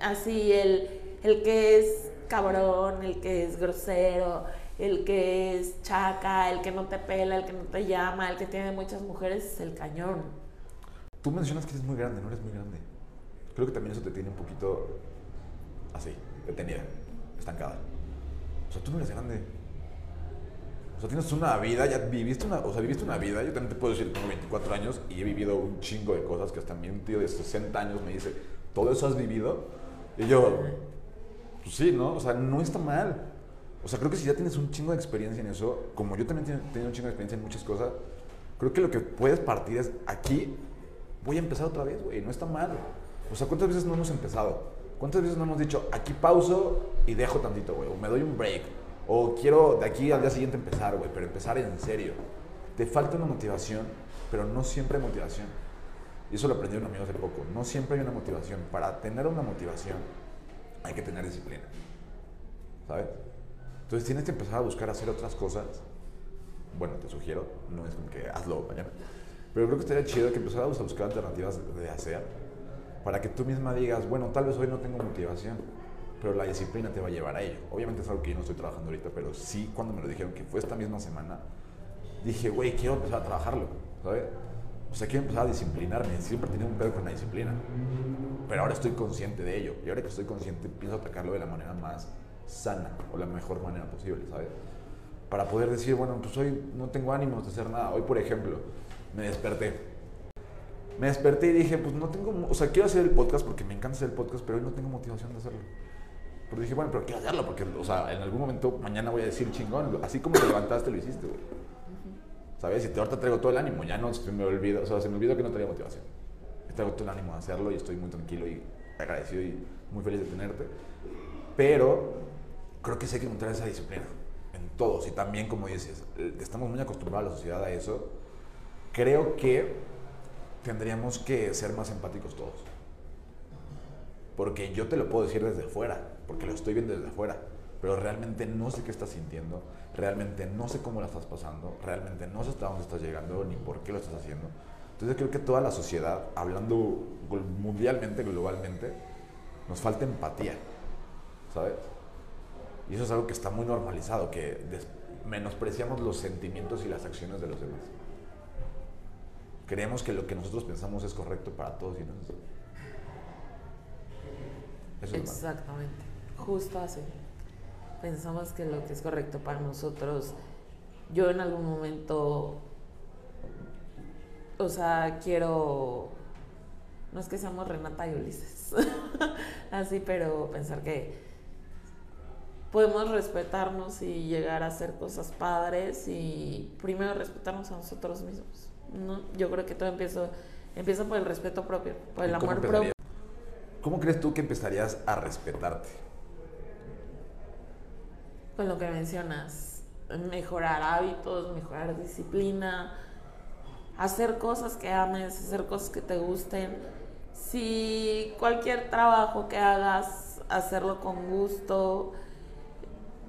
Así, el, el que es cabrón, el que es grosero, el que es chaca, el que no te pela, el que no te llama, el que tiene muchas mujeres, es el cañón. Tú mencionas que eres muy grande, no eres muy grande. Creo que también eso te tiene un poquito así, detenida, estancada. O sea, tú no eres grande. O sea, tienes una vida, ya viviste una, o sea, viviste una vida. Yo también te puedo decir tengo 24 años y he vivido un chingo de cosas que hasta mi tío de 60 años me dice, ¿todo eso has vivido? Y yo, pues sí, ¿no? O sea, no está mal. O sea, creo que si ya tienes un chingo de experiencia en eso, como yo también he tenido un chingo de experiencia en muchas cosas, creo que lo que puedes partir es aquí, voy a empezar otra vez, güey, no está mal. O sea, ¿cuántas veces no hemos empezado? ¿Cuántas veces no hemos dicho, aquí pauso y dejo tantito, güey? O me doy un break. O quiero de aquí al día siguiente empezar, güey, pero empezar en serio. Te falta una motivación, pero no siempre hay motivación. Y eso lo aprendí un amigo hace poco. No siempre hay una motivación. Para tener una motivación hay que tener disciplina. ¿Sabes? Entonces tienes que empezar a buscar hacer otras cosas. Bueno, te sugiero, no es como que hazlo mañana. Pero creo que estaría chido que empezaras a buscar alternativas de hacer para que tú misma digas, bueno, tal vez hoy no tengo motivación, pero la disciplina te va a llevar a ello. Obviamente es algo que yo no estoy trabajando ahorita, pero sí cuando me lo dijeron que fue esta misma semana, dije, güey, quiero empezar a trabajarlo, ¿sabes? O sea, quiero empezar a disciplinarme. Siempre he tenido un pedo con la disciplina. Pero ahora estoy consciente de ello. Y ahora que estoy consciente, pienso atacarlo de la manera más sana o la mejor manera posible, ¿sabes? Para poder decir, bueno, pues hoy no tengo ánimos de hacer nada. Hoy, por ejemplo, me desperté. Me desperté y dije, pues no tengo, o sea, quiero hacer el podcast porque me encanta hacer el podcast, pero hoy no tengo motivación de hacerlo. Pero dije, bueno, pero quiero hacerlo porque, o sea, en algún momento mañana voy a decir chingón, así como te levantaste, lo hiciste, güey. ¿Sabes? Y te, ahorita traigo todo el ánimo, ya no se me olvidó, o sea, se me olvidó que no tenía motivación. Traigo todo el ánimo de hacerlo y estoy muy tranquilo y agradecido y muy feliz de tenerte. Pero creo que sí hay que encontrar esa disciplina en todos. Y también, como dices, eh, estamos muy acostumbrados a la sociedad a eso. Creo que tendríamos que ser más empáticos todos. Porque yo te lo puedo decir desde fuera, porque lo estoy viendo desde afuera, pero realmente no sé qué estás sintiendo, realmente no sé cómo la estás pasando, realmente no sé hasta dónde estás llegando ni por qué lo estás haciendo. Entonces creo que toda la sociedad, hablando mundialmente, globalmente, nos falta empatía, ¿sabes? Y eso es algo que está muy normalizado, que menospreciamos los sentimientos y las acciones de los demás. Creemos que lo que nosotros pensamos es correcto para todos y no es así. Exactamente, justo así. Pensamos que lo que es correcto para nosotros, yo en algún momento, o sea, quiero, no es que seamos Renata y Ulises, así, pero pensar que podemos respetarnos y llegar a hacer cosas padres y primero respetarnos a nosotros mismos. ¿No? Yo creo que todo empieza, empieza por el respeto propio, por el ¿Y cómo amor propio. ¿Cómo crees tú que empezarías a respetarte? con lo que mencionas, mejorar hábitos, mejorar disciplina, hacer cosas que ames, hacer cosas que te gusten. Si cualquier trabajo que hagas, hacerlo con gusto,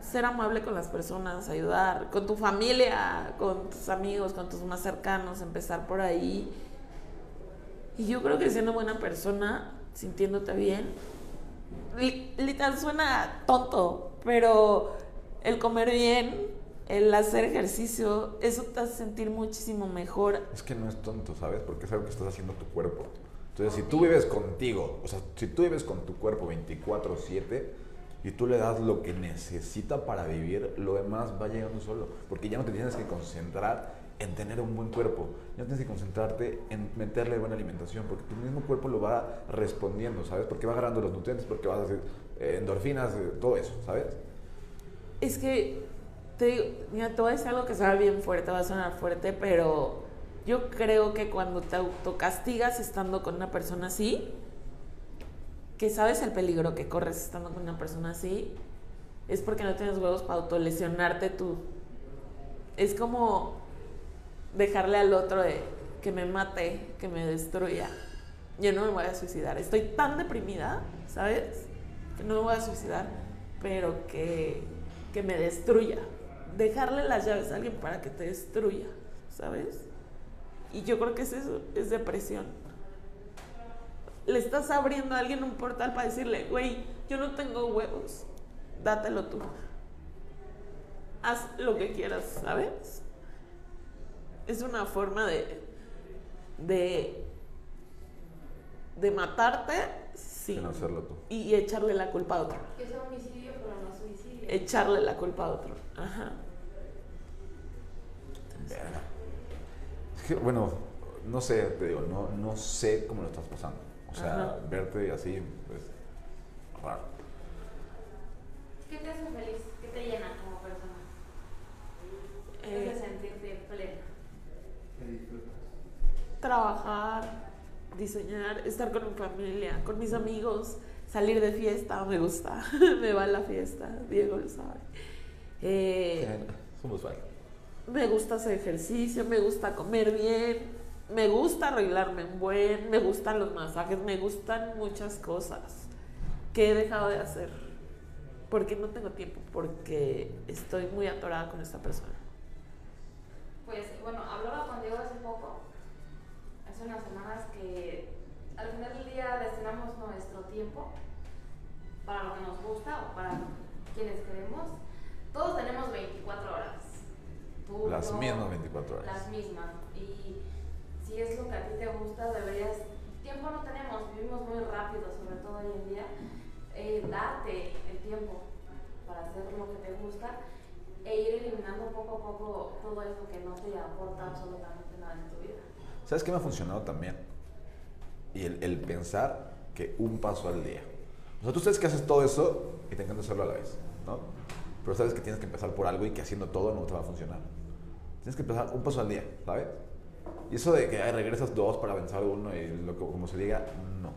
ser amable con las personas, ayudar, con tu familia, con tus amigos, con tus más cercanos, empezar por ahí. Y yo creo que siendo buena persona, sintiéndote bien, li- literal suena tonto, pero el comer bien, el hacer ejercicio, eso te hace sentir muchísimo mejor. Es que no es tonto, ¿sabes? Porque es algo que estás haciendo tu cuerpo. Entonces, si tú vives contigo, o sea, si tú vives con tu cuerpo 24/7 y tú le das lo que necesita para vivir, lo demás va llegando solo. Porque ya no te tienes que concentrar en tener un buen cuerpo. Ya no tienes que concentrarte en meterle buena alimentación, porque tu mismo cuerpo lo va respondiendo, ¿sabes? Porque va agarrando los nutrientes, porque vas a hacer eh, endorfinas, eh, todo eso, ¿sabes? Es que, te digo, mira, a decir algo que suena bien fuerte, va a sonar fuerte, pero yo creo que cuando te autocastigas estando con una persona así, que sabes el peligro que corres estando con una persona así, es porque no tienes huevos para autolesionarte tú. Es como dejarle al otro de que me mate, que me destruya. Yo no me voy a suicidar. Estoy tan deprimida, ¿sabes? Que no me voy a suicidar. pero que, que me destruya. Dejarle las llaves a alguien para que te destruya, ¿sabes? Y yo creo que es eso, es depresión. Le estás abriendo a alguien un portal para decirle, güey, yo no tengo huevos, dátelo tú. Haz lo que quieras, ¿sabes? Es una forma de, de, de matarte sin, Sin hacerlo tú. y echarle la culpa a otro. Que es homicidio, pero no suicidio. Echarle la culpa a otro. Ajá. Verga. Es que, bueno, no sé, te digo, no, no sé cómo lo estás pasando. O sea, Ajá. verte así, pues, raro. ¿Qué te hace feliz? ¿Qué te llena como persona? ¿Qué te Eh, hace sentirte plena? ¿Qué disfrutas? trabajar, diseñar, estar con mi familia, con mis amigos, salir de fiesta, me gusta, me va a la fiesta, Diego lo sabe. Eh, Somos fan. me gusta hacer ejercicio, me gusta comer bien, me gusta arreglarme en buen, me gustan los masajes, me gustan muchas cosas que he dejado de hacer porque no tengo tiempo, porque estoy muy atorada con esta persona. Pues bueno, hablaba con Diego hace poco, hace unas semanas, que al final del día destinamos nuestro tiempo para lo que nos gusta o para quienes queremos. Todos tenemos 24 horas. Tú, Las yo, mismas 24 horas. Las mismas. Y si es lo que a ti te gusta, deberías. Tiempo no tenemos, vivimos muy rápido, sobre todo hoy en día. Eh, date el tiempo para hacer lo que te gusta e ir eliminando poco a poco todo eso que no te aporta absolutamente nada en tu vida. ¿Sabes qué me ha funcionado también? Y el, el pensar que un paso al día. O sea, tú sabes que haces todo eso y te encanta hacerlo a la vez, ¿no? Pero sabes que tienes que empezar por algo y que haciendo todo no te va a funcionar. Tienes que empezar un paso al día, ¿sabes? Y eso de que ay, regresas dos para avanzar uno y lo como se diga, no.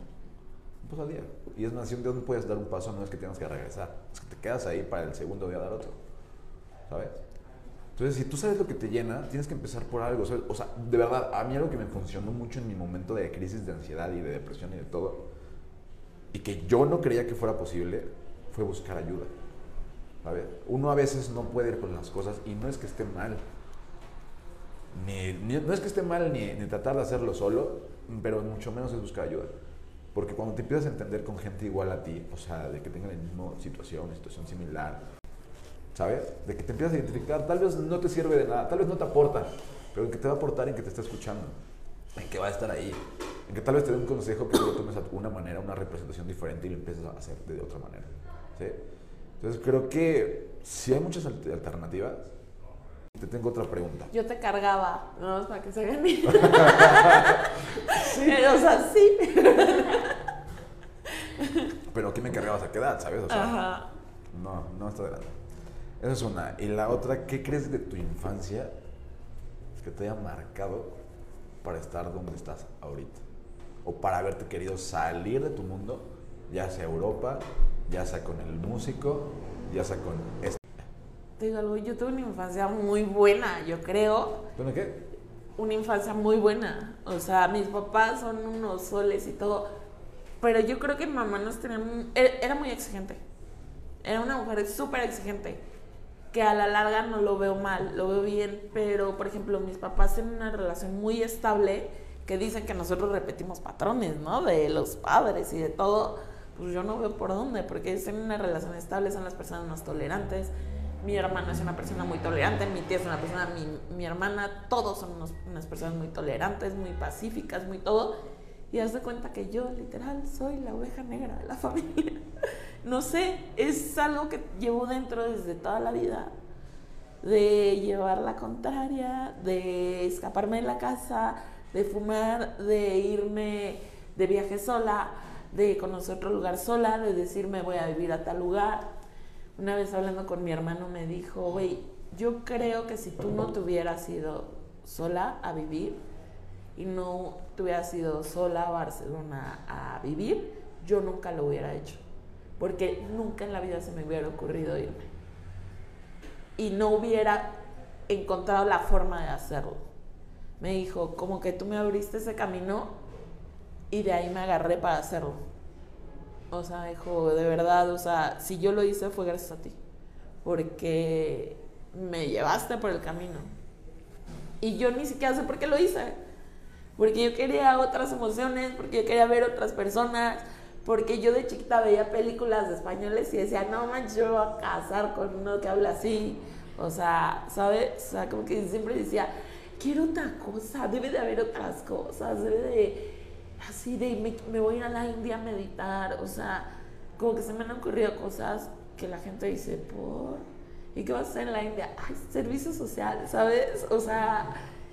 Un paso al día. Y es más, si un día no puedes dar un paso, no es que tengas que regresar. Es que te quedas ahí para el segundo día dar otro. ¿Sabes? Entonces, si tú sabes lo que te llena, tienes que empezar por algo. ¿sabes? O sea, de verdad, a mí algo que me funcionó mucho en mi momento de crisis de ansiedad y de depresión y de todo, y que yo no creía que fuera posible, fue buscar ayuda. ¿Sabes? Uno a veces no puede ir con las cosas y no es que esté mal. Ni, no es que esté mal ni, ni tratar de hacerlo solo, pero mucho menos es buscar ayuda. Porque cuando te empiezas a entender con gente igual a ti, o sea, de que tengan la misma situación, situación similar, ¿sabes? De que te empiezas a identificar, tal vez no te sirve de nada, tal vez no te aporta, pero en que te va a aportar en que te está escuchando, en que va a estar ahí, en que tal vez te dé un consejo que tú lo tomes a una manera, una representación diferente y lo empieces a hacer de otra manera, ¿sí? Entonces creo que si hay muchas alter- alternativas, te tengo otra pregunta. Yo te cargaba, no para que se hagan bien. o sea, sí. Pero ¿qué me cargabas a qué edad, sabes? O sea, Ajá. No, no está adelante. Esa es una. Y la otra, ¿qué crees de tu infancia que te haya marcado para estar donde estás ahorita? O para haberte querido salir de tu mundo, ya sea Europa, ya sea con el músico, ya sea con este. Te digo algo, yo tuve una infancia muy buena, yo creo. ¿Bueno qué? Una infancia muy buena. O sea, mis papás son unos soles y todo. Pero yo creo que mi mamá nos tenía. mu- Era muy exigente. Era una mujer súper exigente. Que a la larga no lo veo mal, lo veo bien. Pero, por ejemplo, mis papás tienen una relación muy estable que dicen que nosotros repetimos patrones, ¿no? De los padres y de todo. Pues yo no veo por dónde, porque tienen una relación estable, son las personas más tolerantes. Mi hermano es una persona muy tolerante, mi tía es una persona, mi, hermana, todos son unas personas muy tolerantes, muy pacíficas, muy todo. Y haz de cuenta que yo, literal, soy la oveja negra de la familia. No sé, es algo que llevo dentro desde toda la vida. De llevar la contraria, de escaparme de la casa, de fumar, de irme de viaje sola, de conocer otro lugar sola, de decirme voy a vivir a tal lugar. Una vez hablando con mi hermano me dijo, güey, yo creo que si tú no te hubieras ido sola a vivir y no te hubieras ido sola a Barcelona a vivir, yo nunca lo hubiera hecho. Porque nunca en la vida se me hubiera ocurrido irme. Y no hubiera encontrado la forma de hacerlo. Me dijo, como que tú me abriste ese camino y de ahí me agarré para hacerlo. O sea, dijo, de verdad, o sea, si yo lo hice fue gracias a ti. Porque me llevaste por el camino. Y yo ni siquiera sé por qué lo hice. Porque yo quería otras emociones, porque yo quería ver otras personas, porque yo de chiquita veía películas de españoles y decía, no manches, yo voy a casar con uno que habla así. O sea, ¿sabes? O sea, como que siempre decía, quiero otra cosa, debe de haber otras cosas, debe de, así de, me, me voy a ir a la India a meditar. O sea, como que se me han ocurrido cosas que la gente dice, ¿por? ¿Y qué vas a hacer en la India? Ay, servicio social, ¿sabes? O sea,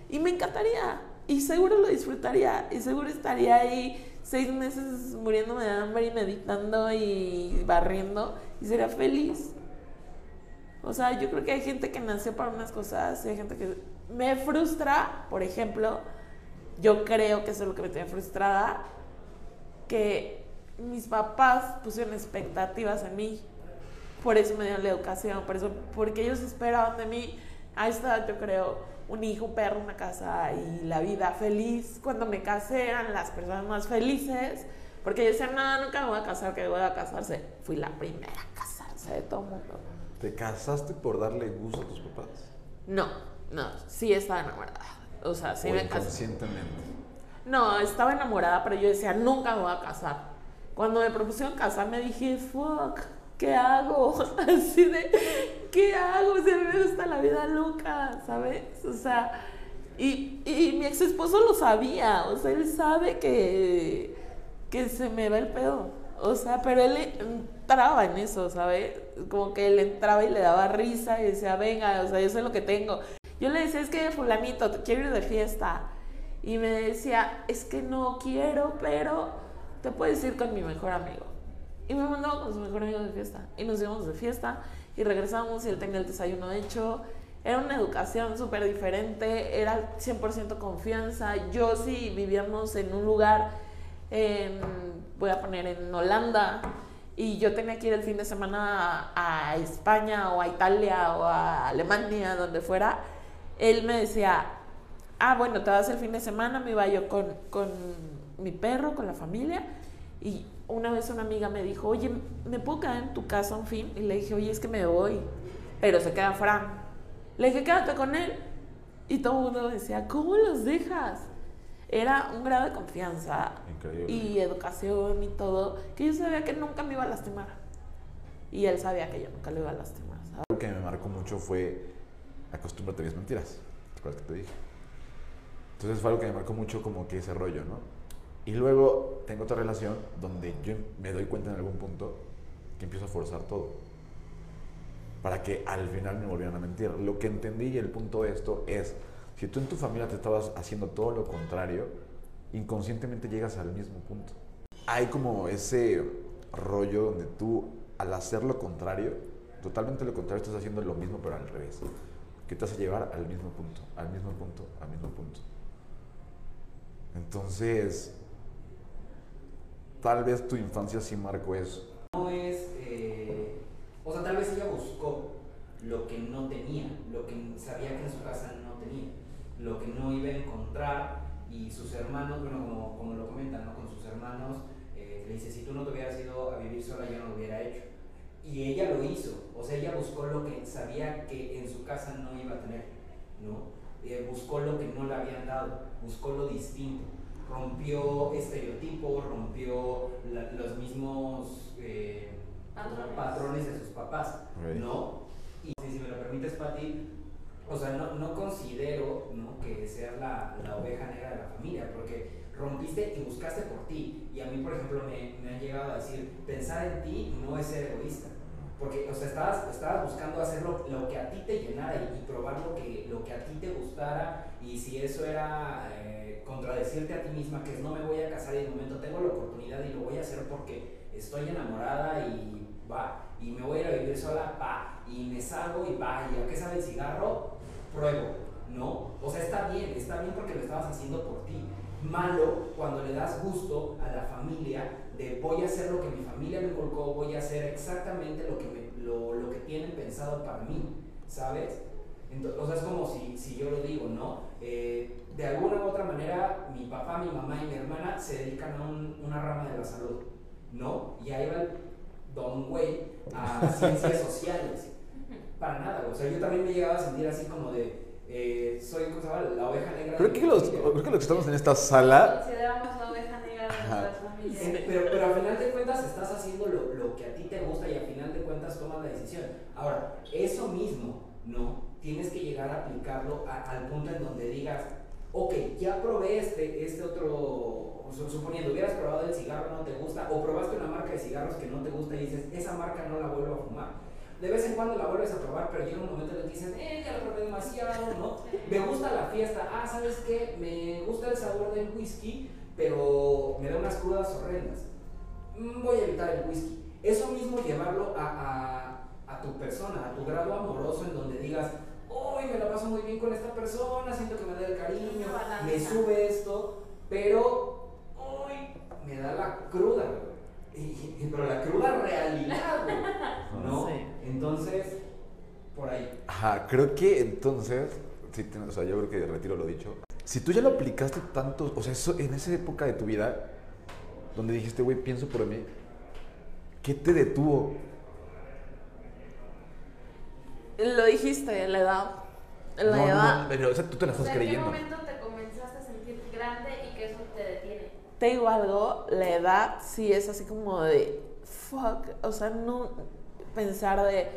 y me encantaría. Y seguro lo disfrutaría. Y seguro estaría ahí seis meses muriéndome de hambre y meditando y barriendo. Y sería feliz. O sea, yo creo que hay gente que nació para unas cosas y hay gente que me frustra, por ejemplo, yo creo que eso es lo que me tiene frustrada, que mis papás pusieron expectativas en mí por eso me dieron la educación, por eso, porque ellos esperaban de mí, a esta edad yo creo, un hijo, un perro, una casa y la vida feliz. Cuando me casé eran las personas más felices, porque yo decía, no, nunca me voy a casar, que voy a casarse. Fui la primera a casarse de todo el mundo. ¿Te casaste por darle gusto a tus papás? No, no, sí estaba enamorada. O sea, sí ¿O me casé. inconscientemente? No, estaba enamorada, pero yo decía, nunca me voy a casar. Cuando me propusieron casarme dije, fuck, ¿qué hago? Así de, ¿qué hago? Si a mí me gusta la vida loca, ¿sabes? O sea, y, y mi ex esposo lo sabía, o sea, él sabe que, que se me va el pedo. O sea, pero él entraba en eso, ¿sabes? Como que él entraba y le daba risa y decía, venga, o sea, yo sé lo que tengo. Yo le decía, es que fulanito, te quiero ir de fiesta. Y me decía, es que no quiero, pero te puedes ir con mi mejor amigo. Y me mandaba con su mejor amigo de fiesta. Y nos íbamos de fiesta y regresamos y él tenía el desayuno hecho. Era una educación súper diferente, era 100% confianza. Yo sí vivíamos en un lugar, en, voy a poner en Holanda, y yo tenía que ir el fin de semana a, a España o a Italia o a Alemania, donde fuera. Él me decía, ah, bueno, te vas el fin de semana, me iba yo con, con mi perro, con la familia. Y una vez una amiga me dijo, oye, ¿me puedo quedar en tu casa un fin? Y le dije, oye, es que me voy. Pero se queda Fran. Le dije, quédate con él. Y todo el mundo decía, ¿cómo los dejas? Era un grado de confianza Increíble. y educación y todo, que yo sabía que nunca me iba a lastimar. Y él sabía que yo nunca lo iba a lastimar. ¿sabes? Algo que me marcó mucho fue acostúmbrate a mis mentiras. ¿Te acuerdas que te dije? Entonces fue algo que me marcó mucho como que ese rollo, ¿no? Y luego tengo otra relación donde yo me doy cuenta en algún punto que empiezo a forzar todo. Para que al final me volvieran a mentir. Lo que entendí y el punto de esto es, si tú en tu familia te estabas haciendo todo lo contrario, inconscientemente llegas al mismo punto. Hay como ese rollo donde tú al hacer lo contrario, totalmente lo contrario, estás haciendo lo mismo pero al revés. Que te hace llevar al mismo punto, al mismo punto, al mismo punto. Entonces, tal vez tu infancia sí marcó eso. No es, eh, o sea, tal vez ella buscó lo que no tenía, lo que sabía que en su casa no tenía, lo que no iba a encontrar y sus hermanos, bueno, como, como lo comentan, ¿no? Con sus hermanos, eh, le dice, si tú no te hubieras ido a vivir sola, yo no lo hubiera hecho. Y ella lo hizo, o sea, ella buscó lo que sabía que en su casa no iba a tener, ¿no? Eh, buscó lo que no le habían dado, buscó lo distinto, rompió estereotipos, rompió la- los mismos eh, Patrones. patrones de sus papás. ¿no? Y si, si me lo permites, Pati, o sea, no, no considero ¿no? que seas la, la oveja negra de la familia, porque rompiste y buscaste por ti. Y a mí, por ejemplo, me, me han llegado a decir, pensar en ti no es ser egoísta. Porque, o sea, estabas, estabas buscando hacer lo, lo que a ti te llenara y, y probar lo que, lo que a ti te gustara. Y si eso era eh, contradecirte a ti misma, que es no me voy a casar y de momento tengo la oportunidad y lo voy a hacer porque estoy enamorada y va. Y me voy a ir a vivir sola, va. Y me salgo y va. ¿Y a qué sabe el cigarro? Pruebo. ¿No? O sea, está bien, está bien porque lo estabas haciendo por ti. Malo cuando le das gusto a la familia de voy a hacer lo que mi familia me inculcó, voy a hacer exactamente lo que, me- lo, lo que tienen pensado para mí, ¿sabes? Ento- o sea, es como si, si yo lo digo, ¿no? Eh, de alguna u otra manera, mi papá, mi mamá y mi hermana se dedican a un- una rama de la salud, ¿no? Y ahí va el don güey a ciencias sociales. Para nada, o sea, yo también me llegaba a sentir así como de, eh, soy, ¿cómo se llama? La oveja negra. Creo de que, los, creo que los que estamos en esta sala, Consideramos la oveja negra de nuestras familias. Pero, pero al final de cuentas estás haciendo lo, lo que a ti te gusta y al final de cuentas tomas la decisión. Ahora, eso mismo, ¿no? Tienes que llegar a aplicarlo a- al punto en donde digas, ok, ya probé este, este otro, su- suponiendo, hubieras probado el cigarro, no te gusta, o probaste una marca de cigarros que no te gusta y dices, esa marca no la vuelvo a fumar. De vez en cuando la vuelves a probar, pero llega un momento en el que dices, eh, ya la probé demasiado, ¿no? Me gusta la fiesta, ah, ¿sabes qué? Me gusta el sabor del whisky, pero me da unas crudas horrendas. Mm, Voy a evitar el whisky. Eso mismo llevarlo a, a, a tu persona, a tu grado amoroso, en donde digas, hoy me la paso muy bien con esta persona, siento que me da el cariño, me sube esto, pero hoy me da la cruda, pero la cruda realidad, güey, ¿no? Sí. Entonces, por ahí. Ajá, creo que entonces, sí, o sea, yo creo que retiro lo dicho. Si tú ya lo aplicaste tanto, o sea, eso, en esa época de tu vida, donde dijiste, güey, pienso por mí, ¿qué te detuvo? Lo dijiste, la edad. La no, no, edad. no, pero, o sea, tú te la O estás sea, ¿en qué creyendo. momento te comenzaste a sentir grande y que eso te detiene? Te digo algo, la edad sí es así como de fuck, o sea, no pensar de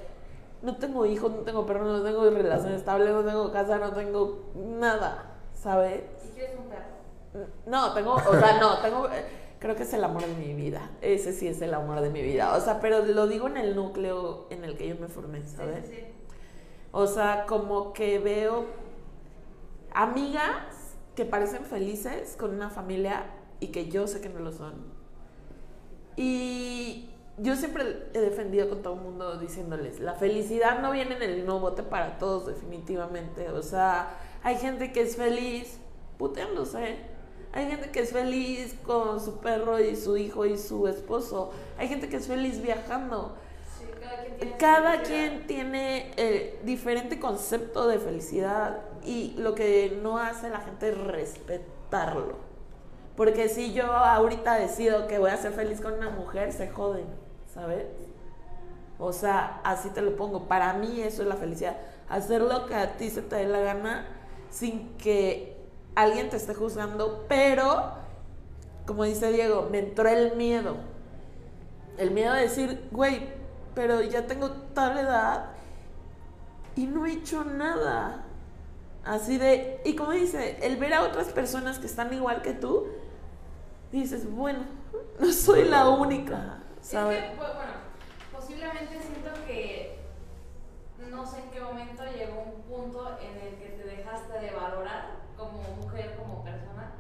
no tengo hijos, no tengo perro, no tengo relación estable, no tengo casa, no tengo nada, ¿sabes? Si quieres un perro. No, tengo, o sea, no, tengo, creo que es el amor de mi vida, ese sí es el amor de mi vida, o sea, pero lo digo en el núcleo en el que yo me formé, ¿sabes? sí, sí. O sea, como que veo amigas que parecen felices con una familia y que yo sé que no lo son. Y yo siempre he defendido con todo el mundo diciéndoles, la felicidad no viene en el mismo bote para todos definitivamente. O sea, hay gente que es feliz puteándose. Hay gente que es feliz con su perro y su hijo y su esposo. Hay gente que es feliz viajando. Sí, cada quien tiene Cada felicidad. quien tiene eh, diferente concepto de felicidad y lo que no hace la gente es respetarlo. Porque si yo ahorita decido que voy a ser feliz con una mujer, se joden, ¿sabes? O sea, así te lo pongo. Para mí eso es la felicidad. Hacer lo que a ti se te dé la gana sin que alguien te esté juzgando, pero, como dice Diego, me entró el miedo. El miedo de decir, güey, pero ya tengo tal edad y no he hecho nada. Así de, y como dice, el ver a otras personas que están igual que tú, dices, bueno, no soy la única, ¿sabes? Es que, pues, bueno, posiblemente siento que no sé en qué momento llegó un punto en el que te dejaste de valorar como mujer, como persona,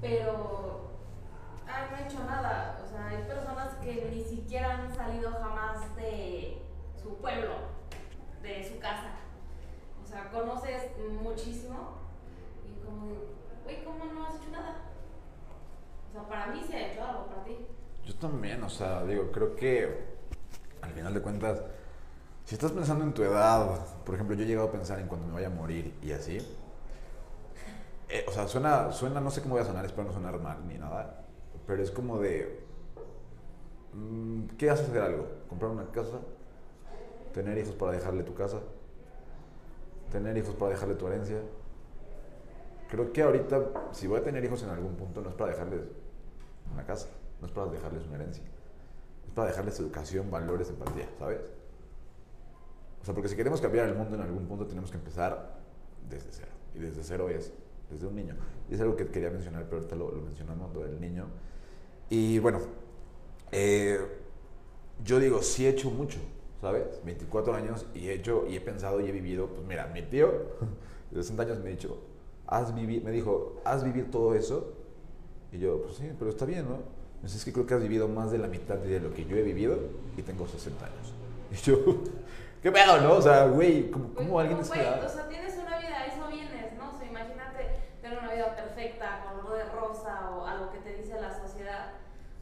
pero ah, no he hecho nada. O sea, hay personas que ni siquiera han salido jamás de su pueblo, de su casa. O sea, conoces muchísimo y como güey, ¿cómo no has hecho nada? O sea, para mí se ha hecho algo, para ti. Yo también, o sea, digo, creo que al final de cuentas, si estás pensando en tu edad, por ejemplo, yo he llegado a pensar en cuando me vaya a morir y así. eh, o sea, suena, suena, no sé cómo voy a sonar, espero no sonar mal ni nada, pero es como de, mm, ¿qué haces hacer algo? ¿Comprar una casa? ¿Tener hijos para dejarle tu casa? ¿Tener hijos para dejarle tu herencia? Creo que ahorita, si voy a tener hijos en algún punto, no es para dejarles una casa, no es para dejarles una herencia, es para dejarles educación, valores, empatía, ¿sabes? O sea, porque si queremos cambiar el mundo en algún punto, tenemos que empezar desde cero. Y desde cero es desde un niño. Y es algo que quería mencionar, pero ahorita lo, lo mencionamos, lo del niño. Y bueno, eh, yo digo, sí he hecho mucho, ¿sabes? 24 años y he hecho, y he pensado y he vivido, pues mira, mi tío de 60 años me, dicho, has me dijo, ¿has vivido todo eso? Y yo, pues sí, pero está bien, ¿no? Dice, es que creo que has vivido más de la mitad de lo que yo he vivido y tengo 60 años. Y yo, ¿qué pedo, no? O sea, güey, ¿cómo, cómo alguien edad? O sea, tienes una vida, a eso vienes, ¿no? O sea, imagínate tener una vida perfecta, color de rosa o a lo que te dice la sociedad.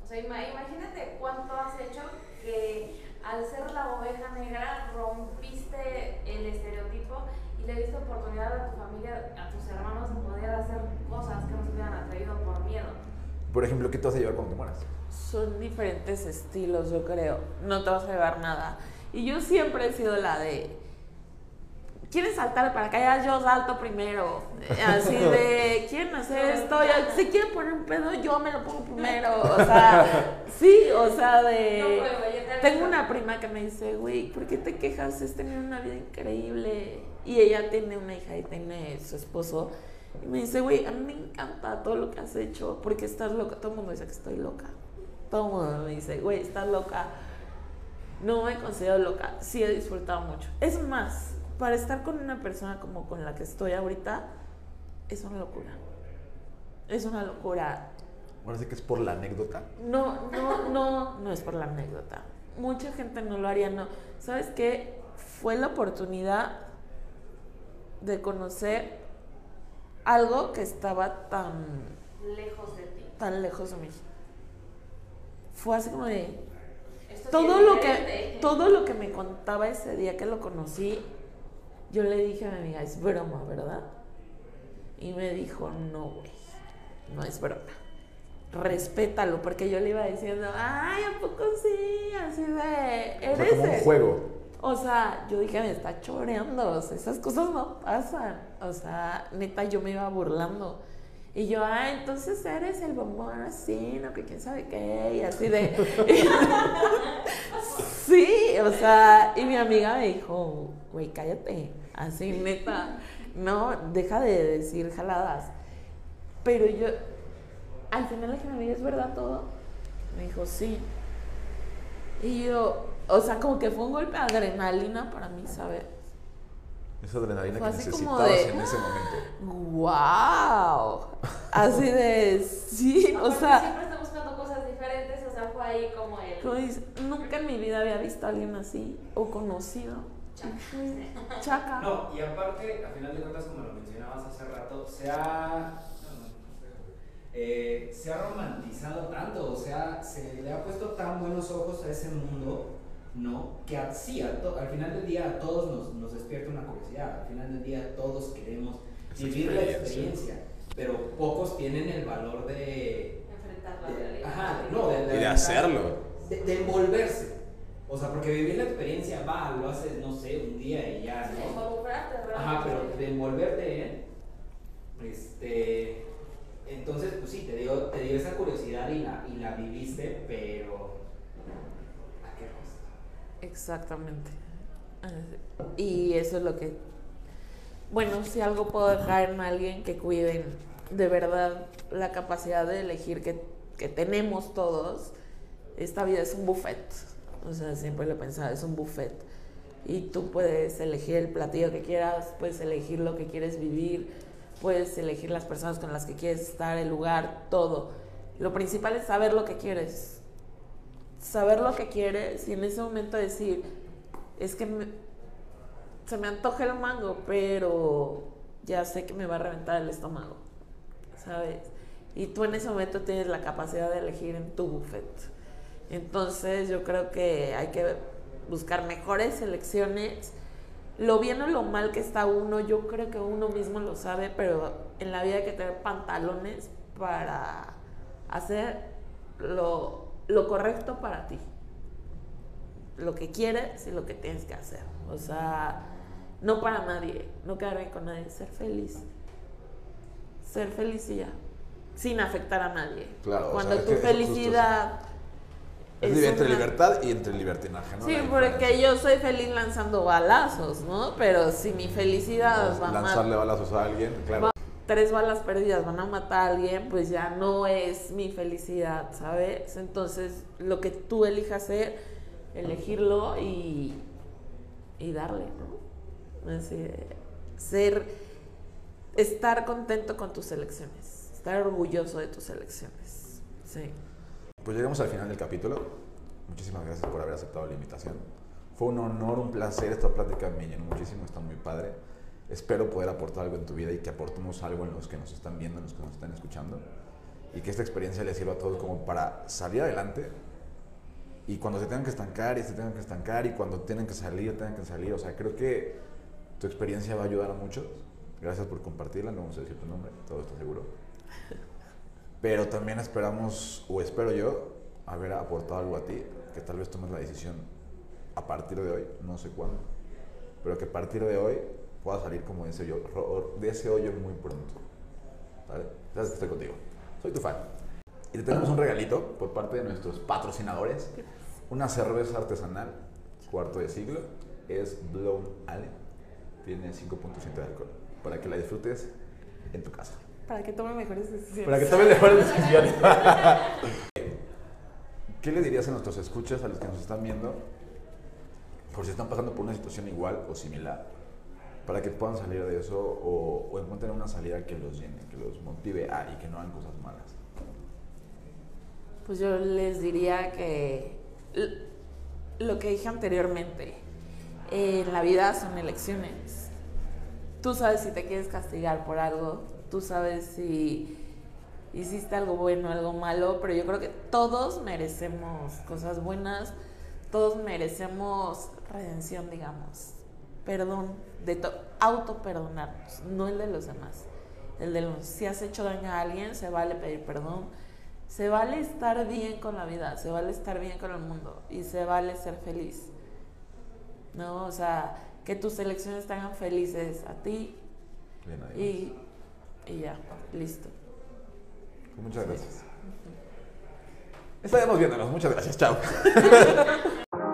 O sea, ima- imagínate cuánto has hecho que al ser la oveja negra rompiste el estereotipo y le diste oportunidad a tu familia, a tus hermanos de poder hacer cosas que no se hubieran atrevido por ejemplo, ¿qué te vas a llevar cuando te mueras? Son diferentes estilos, yo creo. No te vas a llevar nada. Y yo siempre he sido la de. ¿Quieren saltar para acá? Yo salto primero. Así de. ¿Quieren hacer esto? Si quieren poner un pedo, yo me lo pongo primero. O sea, sí, o sea, No de. Tengo una prima que me dice, güey, ¿por qué te quejas? Es tener una vida increíble. Y ella tiene una hija y tiene su esposo. Y me dice, güey, a mí me encanta todo lo que has hecho porque estás loca. Todo el mundo dice que estoy loca. Todo el mundo me dice, güey, estás loca. No me considero loca. Sí he disfrutado mucho. Es más, para estar con una persona como con la que estoy ahorita, es una locura. Es una locura. Sí que es por la anécdota. No, no, no, no es por la anécdota. Mucha gente no lo haría, no. ¿Sabes qué? Fue la oportunidad de conocer algo que estaba tan, Lejos de ti. tan lejos de mí. Fue así como de Esto todo lo que todo lo que me contaba ese día que lo conocí, yo le dije a mi amiga, es broma, ¿verdad? Y me dijo, no, güey, no es broma. Respétalo, porque yo le iba diciendo, ay, ¿a poco sí? Así de, O eres sea, como un el-". juego. O sea, yo dije, me está choreando, o sea, esas cosas no pasan. O sea, neta, yo me iba burlando. Y yo, ah, entonces eres el bombón así, no, que quién sabe qué, y así de... sí, o sea, y mi amiga me dijo, güey, cállate, así, neta, no, deja de decir jaladas. Pero yo, al final le dije, mi amiga, ¿es verdad todo? Me dijo, sí. Y yo, o sea, como que fue un golpe de adrenalina para mí, ¿sabes? Esa adrenalina Fue que así como necesitabas de- en ese momento. ¡Wow! Así de, sí, o sea, Siempre está buscando cosas diferentes, o sea, fue ahí como el. como dices, nunca en mi vida había visto a alguien así o conocido. Chaca. Chaca. No, y aparte, a final de cuentas, como lo mencionabas hace rato, se ha, eh, se ha romantizado tanto, o sea, se le ha puesto tan buenos ojos a ese mundo, ¿no? Que a- sí, a to- al final del día a todos nos, nos despierta una curiosidad, al final del día todos queremos Esa vivir la experiencia. pero pocos tienen el valor de... Enfrentar la de- realidad. ajá, no, de, Y de hacerlo. de, de envolverse. O sea, porque vivir la experiencia va, lo haces, no sé, un día y ya, De ¿no? involucrarte Ajá, pero de envolverte en. Este. Entonces, pues sí, te dio, te dio esa curiosidad y la, y la viviste, pero. Exactamente. Y eso es lo que... Bueno, si algo puedo dejar en alguien que cuiden de verdad la capacidad de elegir que, que tenemos todos, esta vida es un buffet. O sea, siempre lo he pensado, es un buffet. Y tú puedes elegir el platillo que quieras, puedes elegir lo que quieres vivir, puedes elegir las personas con las que quieres estar, el lugar, todo. Lo principal es saber lo que quieres. Saber lo que quieres y en ese momento decir, es que se me antoja el mango, pero ya sé que me va a reventar el estómago, ¿sabes? Y tú en ese momento tienes la capacidad de elegir en tu buffet. Entonces yo creo que hay que buscar mejores elecciones. Lo bien o lo mal que está uno, yo creo que uno mismo lo sabe, pero en la vida hay que tener pantalones para hacer lo, lo correcto para ti. Lo que quieres y lo que tienes que hacer. O sea, no para nadie, no quedar bien con nadie, ser feliz. Ser feliz y ya, sin afectar a nadie. Claro, o Cuando sea, tu es felicidad... Es entre una- libertad y entre libertinaje, ¿no? Sí, La porque yo soy feliz lanzando balazos, ¿no? Pero si mi felicidad va a Lanzarle balazos a alguien, claro. Tres balas perdidas van a matar a alguien, pues ya no es mi felicidad, ¿sabes? Entonces, lo que tú elijas hacer, elegirlo y, y darle, ¿no? Ser, estar contento con tus elecciones, estar orgulloso de tus elecciones, sí. Pues llegamos al final del capítulo. Muchísimas gracias por haber aceptado la invitación. Fue un honor, un placer. Esta plática me llenó muchísimo, está muy padre. Espero poder aportar algo en tu vida y que aportemos algo en los que nos están viendo, en los que nos están escuchando. Y que esta experiencia les sirva a todos como para salir adelante. Y cuando se tengan que estancar, y se tengan que estancar, y cuando tienen que salir, tengan que salir. O sea, creo que tu experiencia va a ayudar a muchos. Gracias por compartirla. No vamos a decir tu nombre, todo está seguro. Pero también esperamos, o espero yo, haber aportado algo a ti, que tal vez tomes la decisión a partir de hoy, no sé cuándo, pero que a partir de hoy pueda salir como de ese hoyo, de ese hoyo muy pronto. ¿Vale? Sabes que estoy contigo. Soy tu fan. Y te tenemos un regalito por parte de nuestros patrocinadores. Una cerveza artesanal, cuarto de siglo. Es Blown Ale. Tiene 5.7 de alcohol. Para que la disfrutes en tu casa. Para que tome mejores decisiones. Para que tomes mejores decisiones. ¿Qué le dirías a nuestros escuchas, a los que nos están viendo, por si están pasando por una situación igual o similar, para que puedan salir de eso o, encuentren una salida que los llene, que los motive a y que no hagan cosas malas? Pues yo les diría que lo que dije anteriormente, en la vida son elecciones. Tú sabes si te quieres castigar por algo, tú sabes si hiciste algo bueno, algo malo, pero yo creo que todos merecemos cosas buenas, todos merecemos redención, digamos, perdón, de to- auto perdonarnos, no el de los demás. El de los, si has hecho daño a alguien, se vale pedir perdón, se vale estar bien con la vida, se vale estar bien con el mundo y se vale ser feliz. ¿No? O sea, que tus elecciones te hagan felices a ti Bien, y, y ya, listo. Pues Muchas gracias. Estaremos viéndonos. Muchas gracias. Chao.